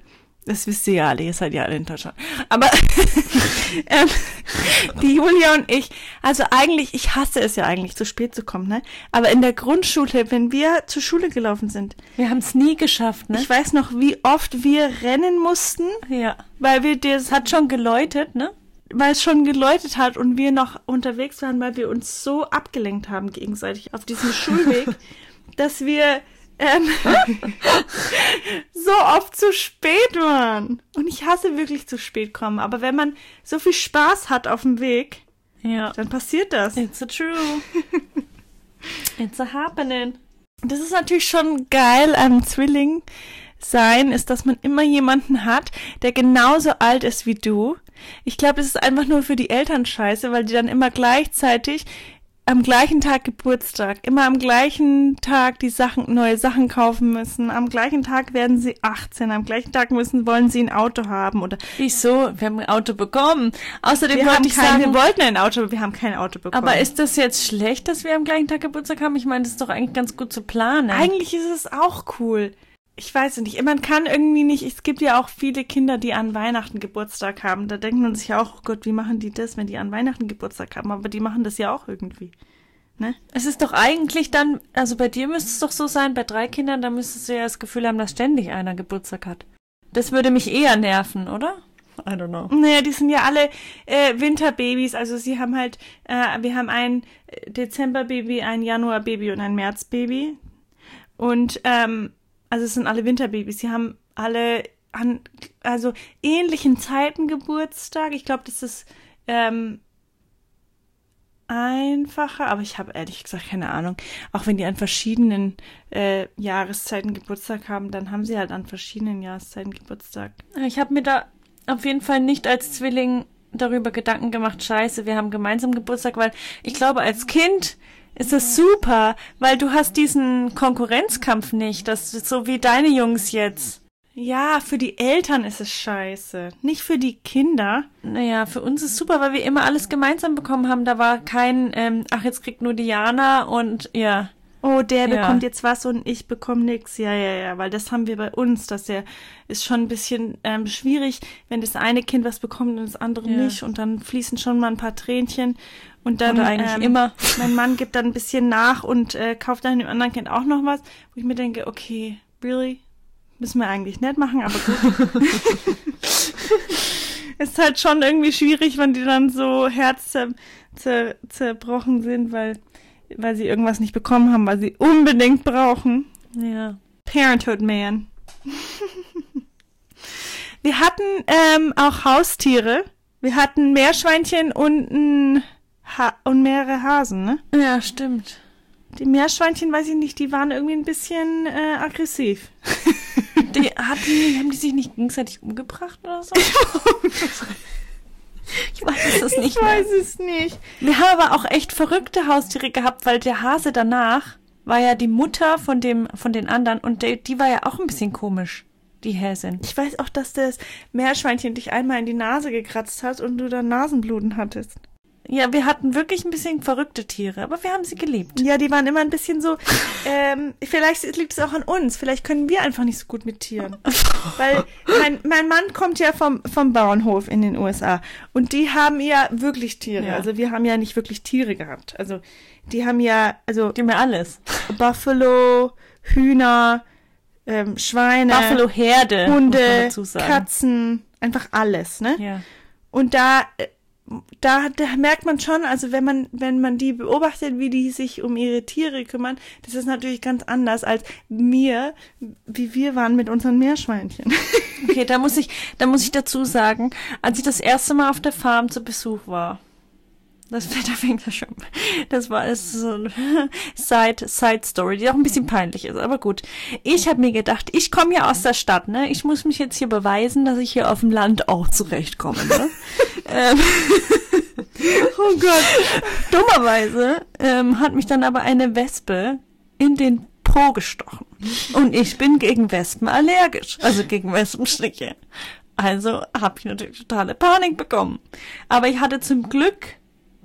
[SPEAKER 2] Das wisst ihr ja alle, ihr seid ja alle in Deutschland. Aber ähm, die Julia und ich, also eigentlich, ich hasse es ja eigentlich, zu spät zu kommen, ne? Aber in der Grundschule, wenn wir zur Schule gelaufen sind,
[SPEAKER 1] Wir haben's nie geschafft, ne?
[SPEAKER 2] ich weiß noch, wie oft wir rennen mussten,
[SPEAKER 1] ja.
[SPEAKER 2] weil wir das
[SPEAKER 1] Hat schon geläutet, ne?
[SPEAKER 2] weil es schon geläutet hat und wir noch unterwegs waren, weil wir uns so abgelenkt haben gegenseitig auf diesem Schulweg, dass wir ähm, so oft zu spät waren. Und ich hasse wirklich zu spät kommen. Aber wenn man so viel Spaß hat auf dem Weg,
[SPEAKER 1] Ja.
[SPEAKER 2] dann passiert das.
[SPEAKER 1] It's a true. It's a happening.
[SPEAKER 2] Das ist natürlich schon geil am Zwilling sein, ist, dass man immer jemanden hat, der genauso alt ist wie du. Ich glaube, das ist einfach nur für die Eltern scheiße, weil die dann immer gleichzeitig am gleichen Tag Geburtstag, immer am gleichen Tag die Sachen, neue Sachen kaufen müssen. Am gleichen Tag werden sie 18, am gleichen Tag müssen, wollen sie ein Auto haben oder
[SPEAKER 1] Wieso? Wir haben ein Auto bekommen. Außerdem
[SPEAKER 2] wir,
[SPEAKER 1] wollte ich
[SPEAKER 2] kein,
[SPEAKER 1] sagen,
[SPEAKER 2] wir wollten ein Auto, aber wir haben kein Auto bekommen.
[SPEAKER 1] aber ist das jetzt schlecht, dass wir am gleichen Tag Geburtstag haben? Ich meine, das ist doch eigentlich ganz gut zu planen.
[SPEAKER 2] Eigentlich ist es auch cool. Ich weiß es nicht. Man kann irgendwie nicht, es gibt ja auch viele Kinder, die an Weihnachten Geburtstag haben. Da denkt man sich ja auch, oh Gott, wie machen die das, wenn die an Weihnachten Geburtstag haben? Aber die machen das ja auch irgendwie. Ne?
[SPEAKER 1] Es ist doch eigentlich dann, also bei dir müsste es doch so sein, bei drei Kindern, da müsstest du ja das Gefühl haben, dass ständig einer Geburtstag hat. Das würde mich eher nerven, oder? I don't know.
[SPEAKER 2] Naja, die sind ja alle äh, Winterbabys. Also sie haben halt, äh, wir haben ein Dezemberbaby, ein Januarbaby und ein Märzbaby. Und ähm, also es sind alle Winterbabys. Sie haben alle an also ähnlichen Zeiten Geburtstag. Ich glaube, das ist ähm, einfacher, aber ich habe ehrlich gesagt keine Ahnung. Auch wenn die an verschiedenen äh, Jahreszeiten Geburtstag haben, dann haben sie halt an verschiedenen Jahreszeiten Geburtstag.
[SPEAKER 1] Ich habe mir da auf jeden Fall nicht als Zwilling darüber Gedanken gemacht, scheiße, wir haben gemeinsam Geburtstag, weil ich glaube, als Kind ist das super, weil du hast diesen Konkurrenzkampf nicht, das ist so wie deine Jungs jetzt.
[SPEAKER 2] Ja, für die Eltern ist es scheiße. Nicht für die Kinder.
[SPEAKER 1] Naja, für uns ist super, weil wir immer alles gemeinsam bekommen haben. Da war kein, ähm, ach, jetzt kriegt nur Diana und ja.
[SPEAKER 2] Oh, der
[SPEAKER 1] Ja.
[SPEAKER 2] bekommt jetzt was und ich bekomme nix. Ja, ja, ja, weil das haben wir bei uns. Das ja ist schon ein bisschen ähm, schwierig, wenn das eine Kind was bekommt und das andere
[SPEAKER 1] Ja.
[SPEAKER 2] nicht. Und dann fließen schon mal ein paar Tränchen. Und dann
[SPEAKER 1] Oder eigentlich
[SPEAKER 2] ähm,
[SPEAKER 1] immer.
[SPEAKER 2] Mein Mann gibt dann ein bisschen nach und äh, kauft dann dem anderen Kind auch noch was, wo ich mir denke, okay, really? Müssen wir eigentlich nicht machen, aber gut. ist halt schon irgendwie schwierig, wenn die dann so herz zer sind, weil, weil sie irgendwas nicht bekommen haben, weil sie unbedingt brauchen.
[SPEAKER 1] Ja.
[SPEAKER 2] Parenthood Man. Wir hatten ähm, auch Haustiere. Wir hatten Meerschweinchen und, ein ha und mehrere Hasen, ne?
[SPEAKER 1] Ja, stimmt.
[SPEAKER 2] Die Meerschweinchen, weiß ich nicht, die waren irgendwie ein bisschen äh, aggressiv.
[SPEAKER 1] Die, hatten, haben die sich nicht gegenseitig umgebracht oder so? Ich weiß es nicht
[SPEAKER 2] ich
[SPEAKER 1] mehr.
[SPEAKER 2] weiß es nicht.
[SPEAKER 1] Wir haben aber auch echt verrückte Haustiere gehabt, weil der Hase danach war ja die Mutter von dem von den anderen und die, die war ja auch ein bisschen komisch, die Häsin.
[SPEAKER 2] Ich weiß auch, dass das Meerschweinchen dich einmal in die Nase gekratzt hat und du dann Nasenbluten hattest.
[SPEAKER 1] Ja, wir hatten wirklich ein bisschen verrückte Tiere, aber wir haben sie geliebt.
[SPEAKER 2] Ja, die waren immer ein bisschen so, ähm, vielleicht liegt es auch an uns. Vielleicht können wir einfach nicht so gut mit Tieren. Weil mein, mein Mann kommt ja vom, vom Bauernhof in den USA und die haben ja wirklich Tiere.
[SPEAKER 1] Ja.
[SPEAKER 2] Also wir haben ja nicht wirklich Tiere gehabt. Also die haben ja, also
[SPEAKER 1] Die haben ja alles.
[SPEAKER 2] Buffalo, Hühner, ähm, Schweine,
[SPEAKER 1] Buffalo Herde, muss man
[SPEAKER 2] Hunde. Katzen, einfach alles, ne?
[SPEAKER 1] Ja.
[SPEAKER 2] Und da, äh, da, da merkt man schon, also wenn man, wenn man die beobachtet, wie die sich um ihre Tiere kümmern, das ist natürlich ganz anders als mir, wie wir waren mit unseren Meerschweinchen.
[SPEAKER 1] Okay, da muss ich, da muss ich dazu sagen, als ich das erste Mal auf der Farm zu Besuch war, das, da fängt das schon, das war das ist so eine Side, Side Story, die auch ein bisschen peinlich ist, aber gut. Ich habe mir gedacht, ich komme ja aus der Stadt, ne? Ich muss mich jetzt hier beweisen, dass ich hier auf dem Land auch zurechtkomme, ne? ähm,
[SPEAKER 2] Oh Gott.
[SPEAKER 1] dummerweise ähm, hat mich dann aber eine Wespe in den Po gestochen. Und ich bin gegen Wespen allergisch, also gegen Wespenstiche. Also habe ich natürlich totale Panik bekommen. Aber ich hatte zum Glück,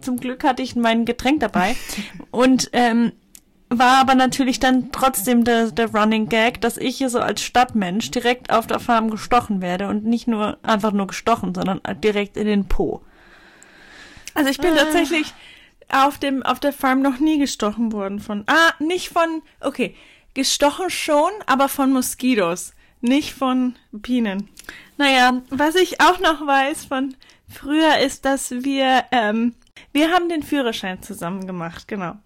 [SPEAKER 1] zum Glück hatte ich mein Getränk dabei und ähm, war aber natürlich dann trotzdem der, der Running Gag, dass ich hier so als Stadtmensch direkt auf der Farm gestochen werde und nicht nur einfach nur gestochen, sondern direkt in den Po.
[SPEAKER 2] Also ich bin
[SPEAKER 1] Ah.
[SPEAKER 2] tatsächlich auf dem, auf der Farm noch nie gestochen worden von, ah, nicht von, okay, gestochen schon, aber von Moskitos, nicht von Bienen.
[SPEAKER 1] Naja,
[SPEAKER 2] Was ich auch noch weiß von früher ist, dass wir, ähm, wir haben den Führerschein zusammen gemacht, genau.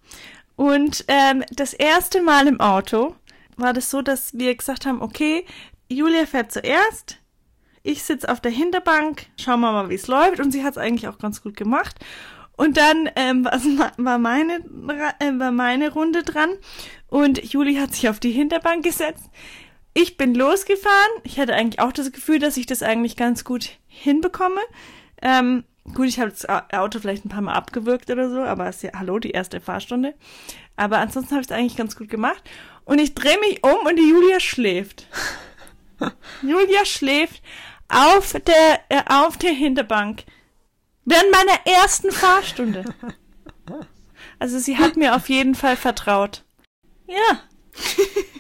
[SPEAKER 2] Und ähm, das erste Mal im Auto war das so, dass wir gesagt haben, okay, Julia fährt zuerst, ich sitze auf der Hinterbank, schauen wir mal, wie es läuft. Und sie hat es eigentlich auch ganz gut gemacht. Und dann ähm, war- meine, äh, war meine Runde dran und Juli hat sich auf die Hinterbank gesetzt. Ich bin losgefahren. Ich hatte eigentlich auch das Gefühl, dass ich das eigentlich ganz gut hinbekomme. Ähm, gut, ich habe das Au- Auto vielleicht ein paar Mal abgewürgt oder so, aber es ist ja, hallo, die erste Fahrstunde. Aber ansonsten habe ich es eigentlich ganz gut gemacht. Und ich drehe mich um und die Julia schläft. Julia schläft auf der, äh, auf der Hinterbank. Während meiner ersten Fahrstunde. Also sie hat mir auf jeden Fall vertraut.
[SPEAKER 1] Ja.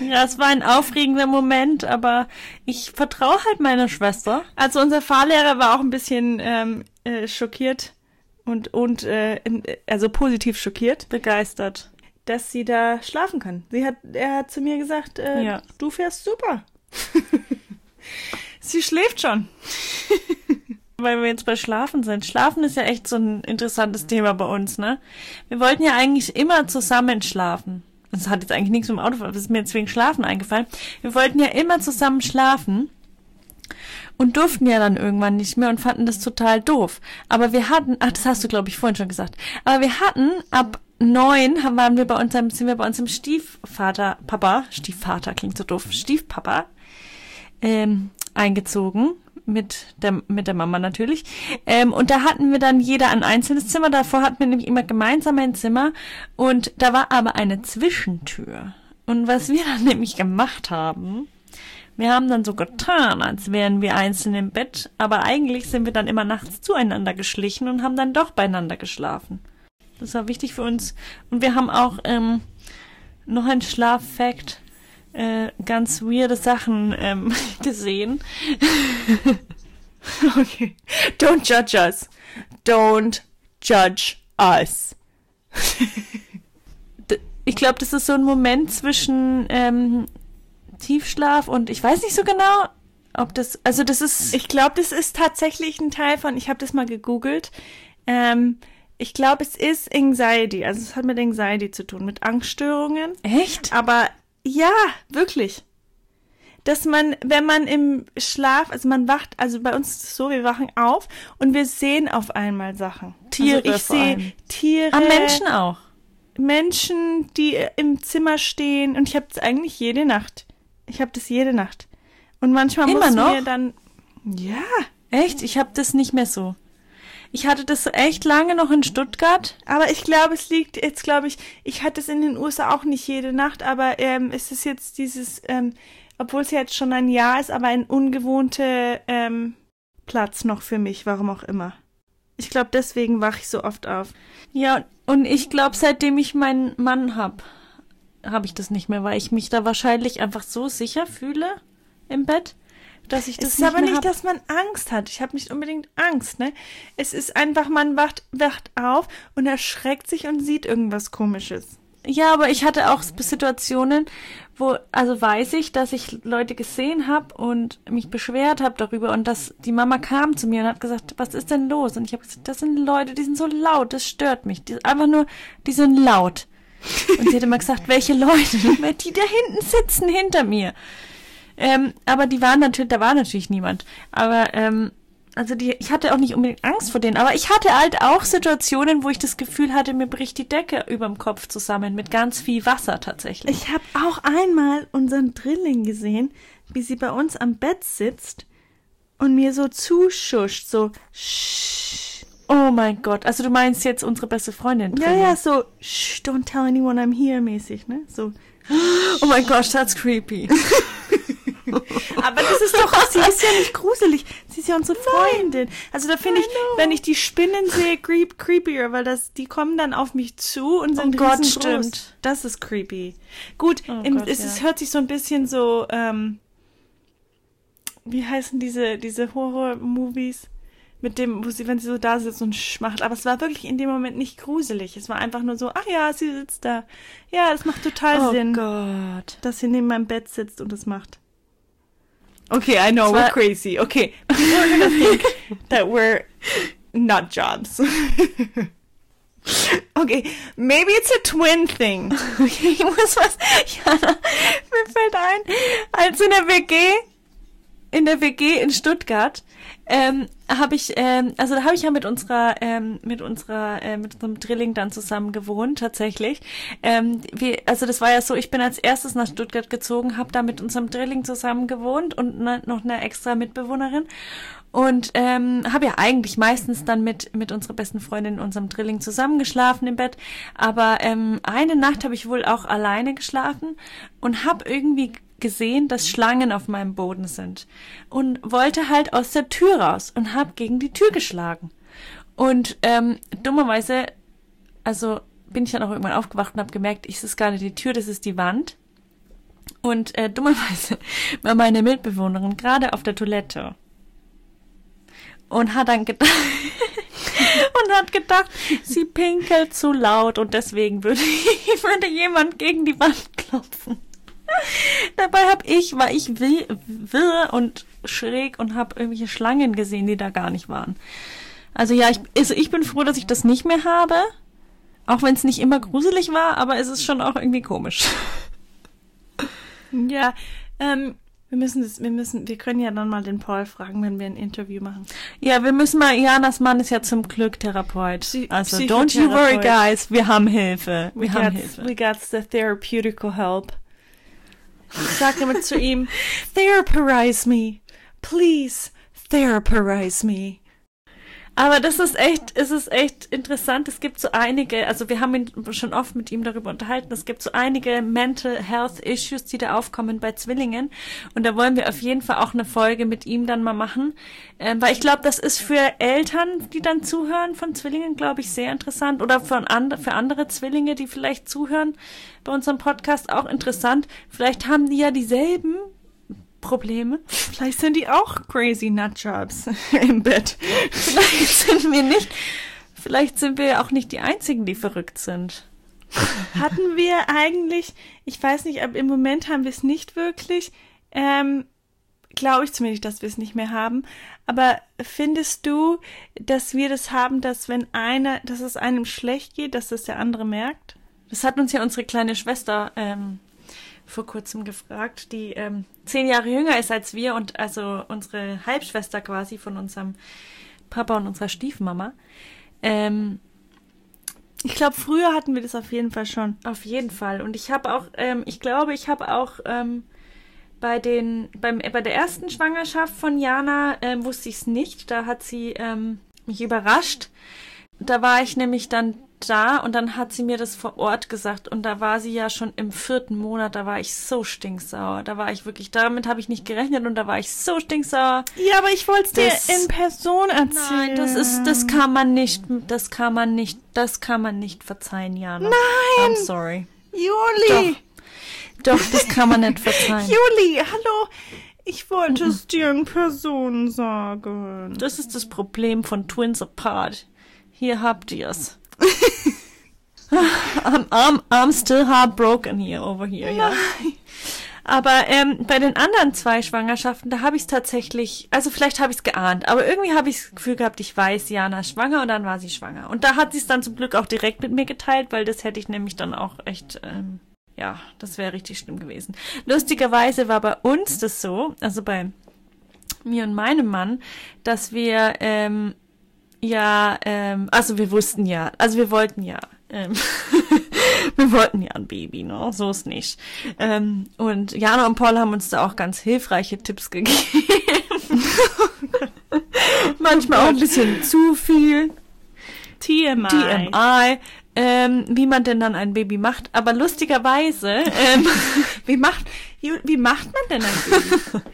[SPEAKER 1] ja, es war ein aufregender Moment, aber ich vertraue halt meiner Schwester.
[SPEAKER 2] Also unser Fahrlehrer war auch ein bisschen ähm, äh, schockiert und, und äh, in- also positiv schockiert,
[SPEAKER 1] Begeistert.
[SPEAKER 2] dass sie da schlafen kann. Sie hat, er hat zu mir gesagt, äh,
[SPEAKER 1] Ja.
[SPEAKER 2] du fährst super. sie schläft schon.
[SPEAKER 1] Weil wir jetzt bei Schlafen sind. Schlafen ist ja echt so ein interessantes Thema bei uns, ne? Wir wollten ja eigentlich immer zusammen schlafen. Das hat jetzt eigentlich nichts mit dem Auto, das ist mir jetzt wegen Schlafen eingefallen. Wir wollten ja immer zusammen schlafen und durften ja dann irgendwann nicht mehr und fanden das total doof. Aber wir hatten, ach, das hast du glaube ich vorhin schon gesagt, aber wir hatten ab neun waren wir bei unserem, sind wir bei unserem Stiefvater, Papa, Stiefvater klingt so doof, Stiefpapa, ähm, eingezogen mit der mit der Mama natürlich. Ähm, und da hatten wir dann jeder ein einzelnes Zimmer. Davor hatten wir nämlich immer gemeinsam ein Zimmer. Und da war aber eine Zwischentür. Und was wir dann nämlich gemacht haben wir haben dann so getan, als wären wir einzeln im Bett, aber eigentlich sind wir dann immer nachts zueinander geschlichen und haben dann doch beieinander geschlafen. Das war wichtig für uns. Und wir haben auch ähm, noch ein Schlaffact, äh, ganz weirde Sachen ähm, gesehen.
[SPEAKER 2] Okay. Don't judge us. Don't judge us.
[SPEAKER 1] Ich glaube, das ist so ein Moment zwischen ähm, Tiefschlaf und ich weiß nicht so genau, ob das, also das ist,
[SPEAKER 2] Ich glaube, das ist tatsächlich ein Teil von, ich habe das mal gegoogelt. Ähm, ich glaube, es ist Anxiety. Also es hat mit Anxiety zu tun, mit Angststörungen.
[SPEAKER 1] Echt?
[SPEAKER 2] Aber ja, wirklich. Dass man, wenn man im Schlaf, also man wacht, also bei uns ist es so, wir wachen auf und wir sehen auf einmal Sachen.
[SPEAKER 1] Tiere
[SPEAKER 2] Also ich sehe Tiere.
[SPEAKER 1] Am Menschen auch.
[SPEAKER 2] Menschen, die im Zimmer stehen und ich habe das eigentlich jede Nacht. Ich habe das jede Nacht. Und manchmal
[SPEAKER 1] Immer
[SPEAKER 2] muss
[SPEAKER 1] noch?
[SPEAKER 2] mir dann ja,
[SPEAKER 1] Echt? Ich habe das nicht mehr so. Ich hatte das echt lange noch in Stuttgart.
[SPEAKER 2] aber ich glaube, es liegt jetzt, glaube ich, ich hatte es in den USA auch nicht jede Nacht, aber ähm, es ist jetzt dieses, ähm, obwohl es jetzt schon ein Jahr ist, aber ein ungewohnter ähm, Platz noch für mich, warum auch immer. Ich glaube, deswegen wache ich so oft auf.
[SPEAKER 1] Ja, und ich glaube, seitdem ich meinen Mann hab, habe ich das nicht mehr, weil ich mich da wahrscheinlich einfach so sicher fühle im Bett, dass ich das
[SPEAKER 2] es ist
[SPEAKER 1] nicht
[SPEAKER 2] aber
[SPEAKER 1] mehr
[SPEAKER 2] nicht,
[SPEAKER 1] hab.
[SPEAKER 2] dass man Angst hat. Ich habe nicht unbedingt Angst, ne? Es ist einfach, man wacht, wacht auf und erschreckt sich und sieht irgendwas Komisches.
[SPEAKER 1] Ja, aber ich hatte auch Situationen, wo, also weiß ich, dass ich Leute gesehen habe und mich beschwert habe darüber und dass die Mama kam zu mir und hat gesagt, was ist denn los? Und ich habe gesagt, das sind Leute, die sind so laut, das stört mich. Die, einfach nur, die sind laut. Und sie hat immer gesagt, welche Leute? Weil die da hinten sitzen hinter mir. Ähm, aber die waren natürlich, da war natürlich niemand. Aber ähm, also die, ich hatte auch nicht unbedingt Angst vor denen, aber ich hatte halt auch Situationen, wo ich das Gefühl hatte, mir bricht die Decke überm Kopf zusammen mit ganz viel Wasser tatsächlich.
[SPEAKER 2] Ich habe auch einmal unseren Drilling gesehen, wie sie bei uns am Bett sitzt und mir so zuschuscht, so
[SPEAKER 1] oh mein Gott, also du meinst jetzt unsere beste Freundin?
[SPEAKER 2] Ja,
[SPEAKER 1] drin?
[SPEAKER 2] ja, so Shh, don't tell anyone I'm here mäßig, ne? So.
[SPEAKER 1] Oh mein Gott, that's creepy.
[SPEAKER 2] Aber das ist doch, sie ist ja nicht gruselig. Sie ist ja unsere Freundin. Also da finde ich, wenn ich die Spinnen sehe, creep, creepier, weil das, die kommen dann auf mich zu und sind
[SPEAKER 1] Oh Gott,
[SPEAKER 2] riesengroß.
[SPEAKER 1] stimmt.
[SPEAKER 2] Das ist creepy. Gut,
[SPEAKER 1] Oh
[SPEAKER 2] im,
[SPEAKER 1] Gott,
[SPEAKER 2] es,
[SPEAKER 1] ja.
[SPEAKER 2] es hört sich so ein bisschen so, ähm, wie heißen diese, diese Horror-Movies? Mit dem, wo sie, wenn sie so da sitzt und sch macht. Aber es war wirklich in dem Moment nicht gruselig. Es war einfach nur so, ach ja, sie sitzt da. Ja, das macht total
[SPEAKER 1] Oh
[SPEAKER 2] Sinn,
[SPEAKER 1] Gott.
[SPEAKER 2] dass sie neben meinem Bett sitzt und das macht. Okay, I know,
[SPEAKER 1] Es
[SPEAKER 2] we're
[SPEAKER 1] war-
[SPEAKER 2] crazy. Okay, people are gonna think that we're not jobs. okay, maybe it's a twin thing.
[SPEAKER 1] Okay, ich muss was. Jana, mir fällt ein, als in der WG, in der WG in Stuttgart, ähm, habe ich, ähm, also da habe ich ja mit unserer, ähm, mit unserer, äh, mit unserem Drilling dann zusammen gewohnt, tatsächlich. Ähm, wir, also das war ja so, ich bin als erstes nach Stuttgart gezogen, habe da mit unserem Drilling zusammen gewohnt und ne, noch eine extra Mitbewohnerin. Und ähm, habe ja eigentlich meistens dann mit, mit unserer besten Freundin in unserem Drilling zusammengeschlafen im Bett. Aber ähm, eine Nacht habe ich wohl auch alleine geschlafen und habe irgendwie gesehen, dass Schlangen auf meinem Boden sind. Und wollte halt aus der Tür raus und habe gegen die Tür geschlagen. Und ähm, dummerweise, also bin ich dann auch irgendwann aufgewacht und habe gemerkt, es ist gar nicht die Tür, das ist die Wand. Und äh, dummerweise war meine Mitbewohnerin gerade auf der Toilette und hat dann gedacht und hat gedacht, sie pinkelt zu laut und deswegen würde, würde jemand gegen die Wand klopfen. Dabei hab ich, war ich wi- wirr und schräg und habe irgendwelche Schlangen gesehen, die da gar nicht waren. Also ja, ich, also ich bin froh, dass ich das nicht mehr habe. Auch wenn es nicht immer gruselig war, aber es ist schon auch irgendwie komisch.
[SPEAKER 2] Ja, ähm, wir müssen das, wir müssen, wir können ja dann mal den Paul fragen, wenn wir ein Interview machen.
[SPEAKER 1] Ja, wir müssen mal, Janas Mann ist ja zum Glück Therapeut.
[SPEAKER 2] Psy-
[SPEAKER 1] also don't you worry, guys, wir haben Hilfe. Wir
[SPEAKER 2] We
[SPEAKER 1] haben
[SPEAKER 2] got,
[SPEAKER 1] Hilfe.
[SPEAKER 2] we got the therapeutical help. Sag immer zu ihm, therapize me. Please, therapize me.
[SPEAKER 1] Aber das ist echt, es ist echt interessant. Es gibt so einige, also wir haben ihn schon oft mit ihm darüber unterhalten. Es gibt so einige Mental Health Issues, die da aufkommen bei Zwillingen. Und da wollen wir auf jeden Fall auch eine Folge mit ihm dann mal machen. Ähm, weil ich glaube, das ist für Eltern, die dann zuhören von Zwillingen, glaube ich, sehr interessant. Oder von and für andere Zwillinge, die vielleicht zuhören bei unserem Podcast auch interessant. Vielleicht haben die ja dieselben Probleme.
[SPEAKER 2] Vielleicht sind die auch crazy nutjobs im Bett.
[SPEAKER 1] Vielleicht sind wir nicht, vielleicht sind wir auch nicht die einzigen, die verrückt sind.
[SPEAKER 2] Hatten wir eigentlich, ich weiß nicht, aber im Moment haben wir es nicht wirklich, ähm, glaube ich zumindest, dass wir es nicht mehr haben. Aber findest du, dass wir das haben, dass wenn einer, dass es einem schlecht geht, dass das der andere merkt?
[SPEAKER 1] Das hat uns ja unsere kleine Schwester ähm, vor kurzem gefragt, die ähm, zehn Jahre jünger ist als wir und also unsere Halbschwester quasi von unserem Papa und unserer Stiefmama. Ähm,
[SPEAKER 2] ich glaube, früher hatten wir das auf jeden Fall schon.
[SPEAKER 1] Auf jeden Fall. Und ich habe auch, ähm, ich glaube, ich habe auch ähm, bei den, beim, bei der ersten Schwangerschaft von Jana ähm, wusste ich es nicht. Da hat sie ähm, mich überrascht. Da war ich nämlich dann da und dann hat sie mir das vor Ort gesagt und da war sie ja schon im vierten Monat, da war ich so stinksauer. Da war ich wirklich, damit habe ich nicht gerechnet und da war ich so stinksauer.
[SPEAKER 2] Ja, aber ich wollte es dir in Person erzählen.
[SPEAKER 1] Nein, das ist, das kann man nicht, das kann man nicht, das kann man nicht verzeihen, Jana.
[SPEAKER 2] Nein!
[SPEAKER 1] I'm sorry.
[SPEAKER 2] Juli!
[SPEAKER 1] Doch, doch das kann man nicht verzeihen.
[SPEAKER 2] Juli, hallo! Ich wollte es dir in Person sagen.
[SPEAKER 1] Das ist das Problem von Twins Apart. Hier habt ihr's. I'm, I'm, I'm still heartbroken here over here, ja. Aber ähm, bei den anderen zwei Schwangerschaften, da habe ich es tatsächlich, also vielleicht habe ich es geahnt, aber irgendwie habe ich das Gefühl gehabt, ich weiß, Jana ist schwanger und dann war sie schwanger. Und da hat sie es dann zum Glück auch direkt mit mir geteilt, weil das hätte ich nämlich dann auch echt, ähm, ja, das wäre richtig schlimm gewesen. Lustigerweise war bei uns das so, also bei mir und meinem Mann, dass wir ähm, ja, ähm, also wir wussten ja, also wir wollten ja, ähm, wir wollten ja ein Baby, ne? So ist nicht. Ähm, und Jana und Paul haben uns da auch ganz hilfreiche Tipps gegeben. Manchmal auch ein bisschen zu viel.
[SPEAKER 2] TMI.
[SPEAKER 1] TMI. Ähm, wie man denn dann ein Baby macht. Aber lustigerweise, ähm,
[SPEAKER 2] wie macht, wie macht man denn ein Baby?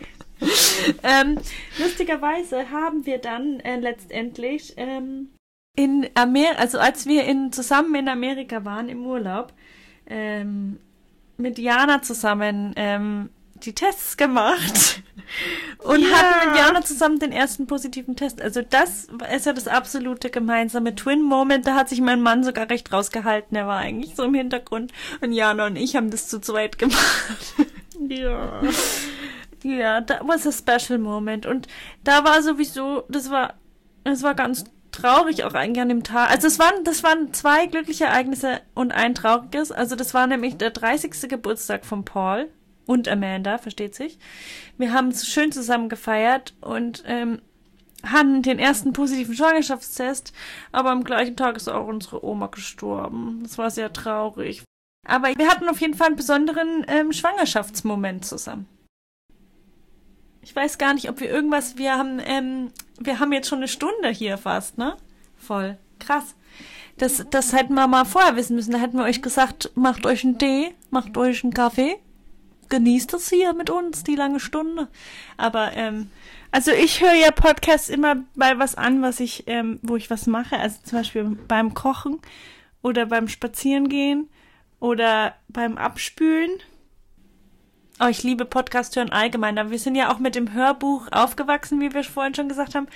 [SPEAKER 1] ähm, lustigerweise haben wir dann äh, letztendlich ähm, in Amerika, also als wir in, zusammen in Amerika waren im Urlaub, ähm, mit Jana zusammen ähm, die Tests gemacht und
[SPEAKER 2] Ja.
[SPEAKER 1] hatten mit Jana zusammen den ersten positiven Test. Also das ist ja das absolute gemeinsame Twin-Moment. Da hat sich mein Mann sogar recht rausgehalten. Er war eigentlich so im Hintergrund. Und Jana und ich haben das zu zweit gemacht.
[SPEAKER 2] Ja.
[SPEAKER 1] Ja, that was a special moment. Und da war sowieso, das war, das war ganz traurig auch eigentlich an dem Tag. Also es waren, das waren zwei glückliche Ereignisse und ein trauriges. Also das war nämlich der 30. Geburtstag von Paul und Amanda, versteht sich. Wir haben so schön zusammen gefeiert und ähm, hatten den ersten positiven Schwangerschaftstest, aber am gleichen Tag ist auch unsere Oma gestorben. Das war sehr traurig. Aber wir hatten auf jeden Fall einen besonderen ähm, Schwangerschaftsmoment zusammen. Ich weiß gar nicht, ob wir irgendwas, wir haben, ähm, wir haben jetzt schon eine Stunde hier fast, ne? Voll. Krass. Das, das hätten wir mal vorher wissen müssen. Da hätten wir euch gesagt, macht euch einen Tee, macht euch einen Kaffee, genießt es hier mit uns, die lange Stunde. Aber, ähm,
[SPEAKER 2] Also ich höre ja Podcasts immer bei was an, was ich, ähm, wo ich was mache. Also zum Beispiel beim Kochen oder beim Spazierengehen oder beim Abspülen.
[SPEAKER 1] Oh, ich liebe Podcast hören allgemein. Aber wir sind ja auch mit dem Hörbuch aufgewachsen, wie wir vorhin schon gesagt haben.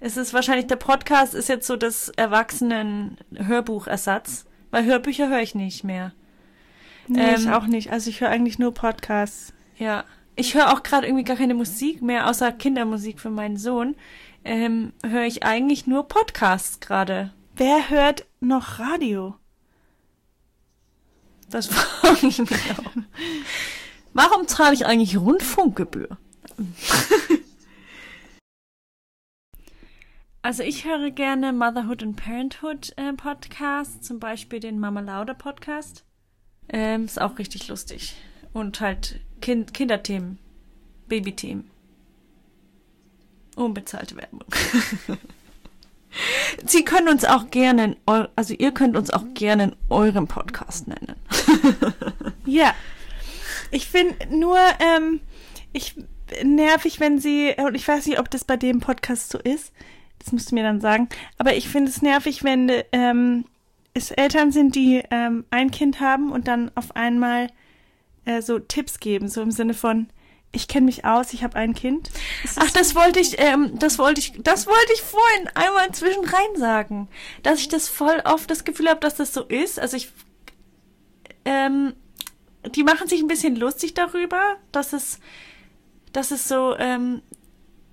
[SPEAKER 1] Es ist wahrscheinlich, der Podcast ist jetzt so das Erwachsenen-Hörbuchersatz. Weil Hörbücher höre ich nicht mehr.
[SPEAKER 2] Nee, ich
[SPEAKER 1] Ähm,
[SPEAKER 2] auch nicht. Also ich höre eigentlich nur Podcasts.
[SPEAKER 1] Ja, ich höre auch gerade irgendwie gar keine Musik mehr, außer Kindermusik für meinen Sohn. Ähm, höre ich eigentlich nur Podcasts gerade.
[SPEAKER 2] Wer hört noch Radio?
[SPEAKER 1] Das frage ich mich auch. Warum zahle ich eigentlich Rundfunkgebühr? Also ich höre gerne Motherhood and Parenthood äh, Podcasts, zum Beispiel den Mama Lauda Podcast. Ähm, ist auch richtig lustig. Und halt kind Kinderthemen, Babythemen. Unbezahlte Werbung. Sie können uns auch gerne, also ihr könnt uns auch gerne in eurem Podcast nennen.
[SPEAKER 2] Ja. Ich finde nur, ähm, ich nervig, wenn sie, und ich weiß nicht, ob das bei dem Podcast so ist, das musst du mir dann sagen, aber ich finde es nervig, wenn ähm, es Eltern sind, die ähm, ein Kind haben und dann auf einmal äh, so Tipps geben, so im Sinne von, ich kenne mich aus, ich habe ein Kind. Es
[SPEAKER 1] Ach, das wollte ich, ähm, das wollte ich, das wollte ich vorhin einmal zwischenrein sagen, dass ich das voll oft das Gefühl habe, dass das so ist. Also ich, ähm, die machen sich ein bisschen lustig darüber, dass es, Das ist so, ähm,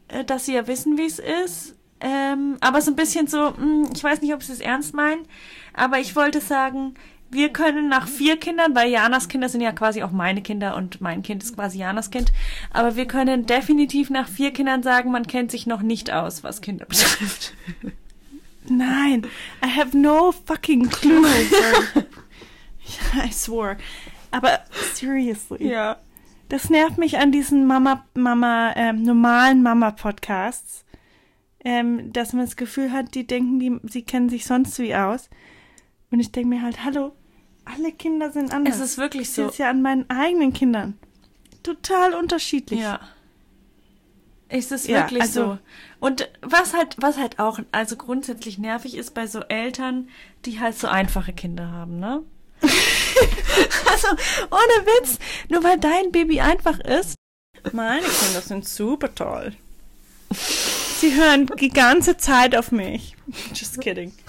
[SPEAKER 1] äh, dass sie ja wissen, wie es ist. Ähm, aber so ein bisschen so, mh, hm, ich weiß nicht, ob sie es ernst meinen, aber ich wollte sagen, wir können nach vier Kindern, weil Janas Kinder sind ja quasi auch meine Kinder und mein Kind ist quasi Janas Kind, aber wir können definitiv nach vier Kindern sagen, man kennt sich noch nicht aus, was Kinder betrifft.
[SPEAKER 2] Nein, I have no fucking clue. I swore. Aber seriously.
[SPEAKER 1] Ja.
[SPEAKER 2] Das nervt mich an diesen Mama, Mama, ähm, normalen Mama-Podcasts, ähm, dass man das Gefühl hat, die denken, die, sie kennen sich sonst wie aus. Und ich denke mir halt, hallo, alle Kinder sind anders.
[SPEAKER 1] Es ist wirklich so.
[SPEAKER 2] Das ist ja an meinen eigenen Kindern. Total unterschiedlich.
[SPEAKER 1] Ja. Ist es
[SPEAKER 2] Ja,
[SPEAKER 1] wirklich
[SPEAKER 2] also-
[SPEAKER 1] so. Und was halt, was halt auch, also grundsätzlich nervig ist bei so Eltern, die halt so einfache Kinder haben, ne? also, ohne Witz, nur weil dein Baby einfach ist.
[SPEAKER 2] Meine Kinder sind super toll. Sie hören die ganze Zeit auf mich. Just kidding.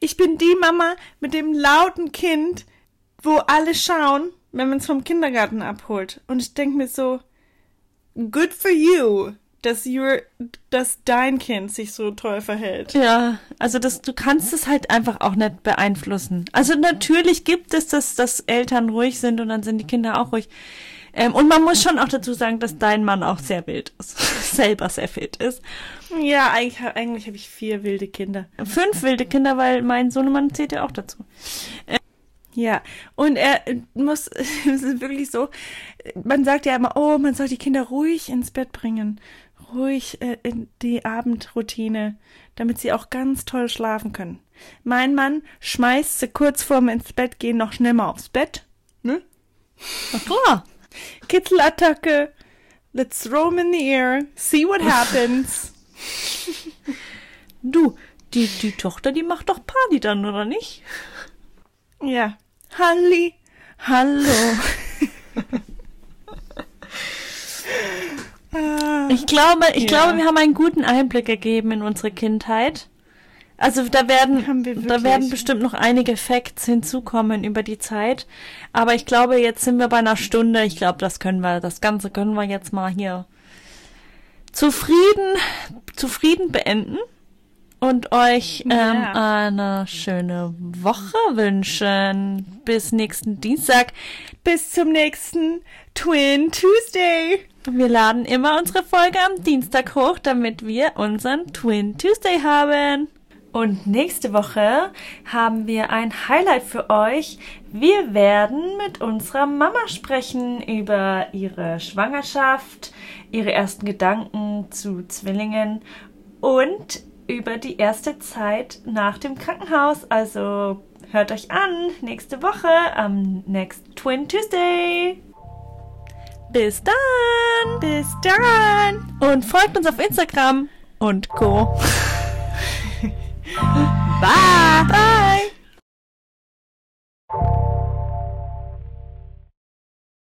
[SPEAKER 2] Ich bin die Mama mit dem lauten Kind, wo alle schauen, wenn man es vom Kindergarten abholt. Und ich denke mir so, good for you, dass, dass dein Kind sich so toll verhält.
[SPEAKER 1] Ja, also das, du kannst es halt einfach auch nicht beeinflussen. Also natürlich gibt es das, dass Eltern ruhig sind und dann sind die Kinder auch ruhig. Ähm, und man muss schon auch dazu sagen, dass dein Mann auch sehr wild ist. Selber sehr wild ist.
[SPEAKER 2] Ja, eigentlich, eigentlich habe ich vier wilde Kinder.
[SPEAKER 1] Fünf wilde Kinder, weil mein Sohnemann zählt ja auch dazu.
[SPEAKER 2] Ja, und er äh, muss, es ist wirklich so, man sagt ja immer, oh, man soll die Kinder ruhig ins Bett bringen, ruhig äh, in die Abendroutine, damit sie auch ganz toll schlafen können. Mein Mann schmeißt sie kurz vorm ins Bett gehen noch schnell mal aufs Bett, ne?
[SPEAKER 1] Na klar.
[SPEAKER 2] Kitzelattacke, let's throw 'em in the air, see what happens.
[SPEAKER 1] Du, die, die Tochter, die macht doch Party dann, oder nicht?
[SPEAKER 2] ja, Halli, hallo.
[SPEAKER 1] Ich glaube, ich
[SPEAKER 2] Ja.
[SPEAKER 1] glaube, wir haben einen guten Einblick gegeben in unsere Kindheit. Also da werden,
[SPEAKER 2] wir
[SPEAKER 1] da werden bestimmt noch einige Facts hinzukommen über die Zeit. Aber ich glaube, jetzt sind wir bei einer Stunde. Ich glaube, das können wir, das Ganze können wir jetzt mal hier zufrieden, zufrieden beenden und euch ähm,
[SPEAKER 2] Ja.
[SPEAKER 1] eine schöne Woche wünschen. Bis nächsten Dienstag.
[SPEAKER 2] Bis zum nächsten Twin Tuesday.
[SPEAKER 1] Wir laden immer unsere Folge am Dienstag hoch, damit wir unseren Twin Tuesday haben. Und nächste Woche haben wir ein Highlight für euch. Wir werden mit unserer Mama sprechen über ihre Schwangerschaft, ihre ersten Gedanken zu Zwillingen und über die erste Zeit nach dem Krankenhaus. Also hört euch an nächste Woche am Next Twin Tuesday. Bis dann!
[SPEAKER 2] Bis dann.
[SPEAKER 1] Und folgt uns auf Instagram und Co. Bye!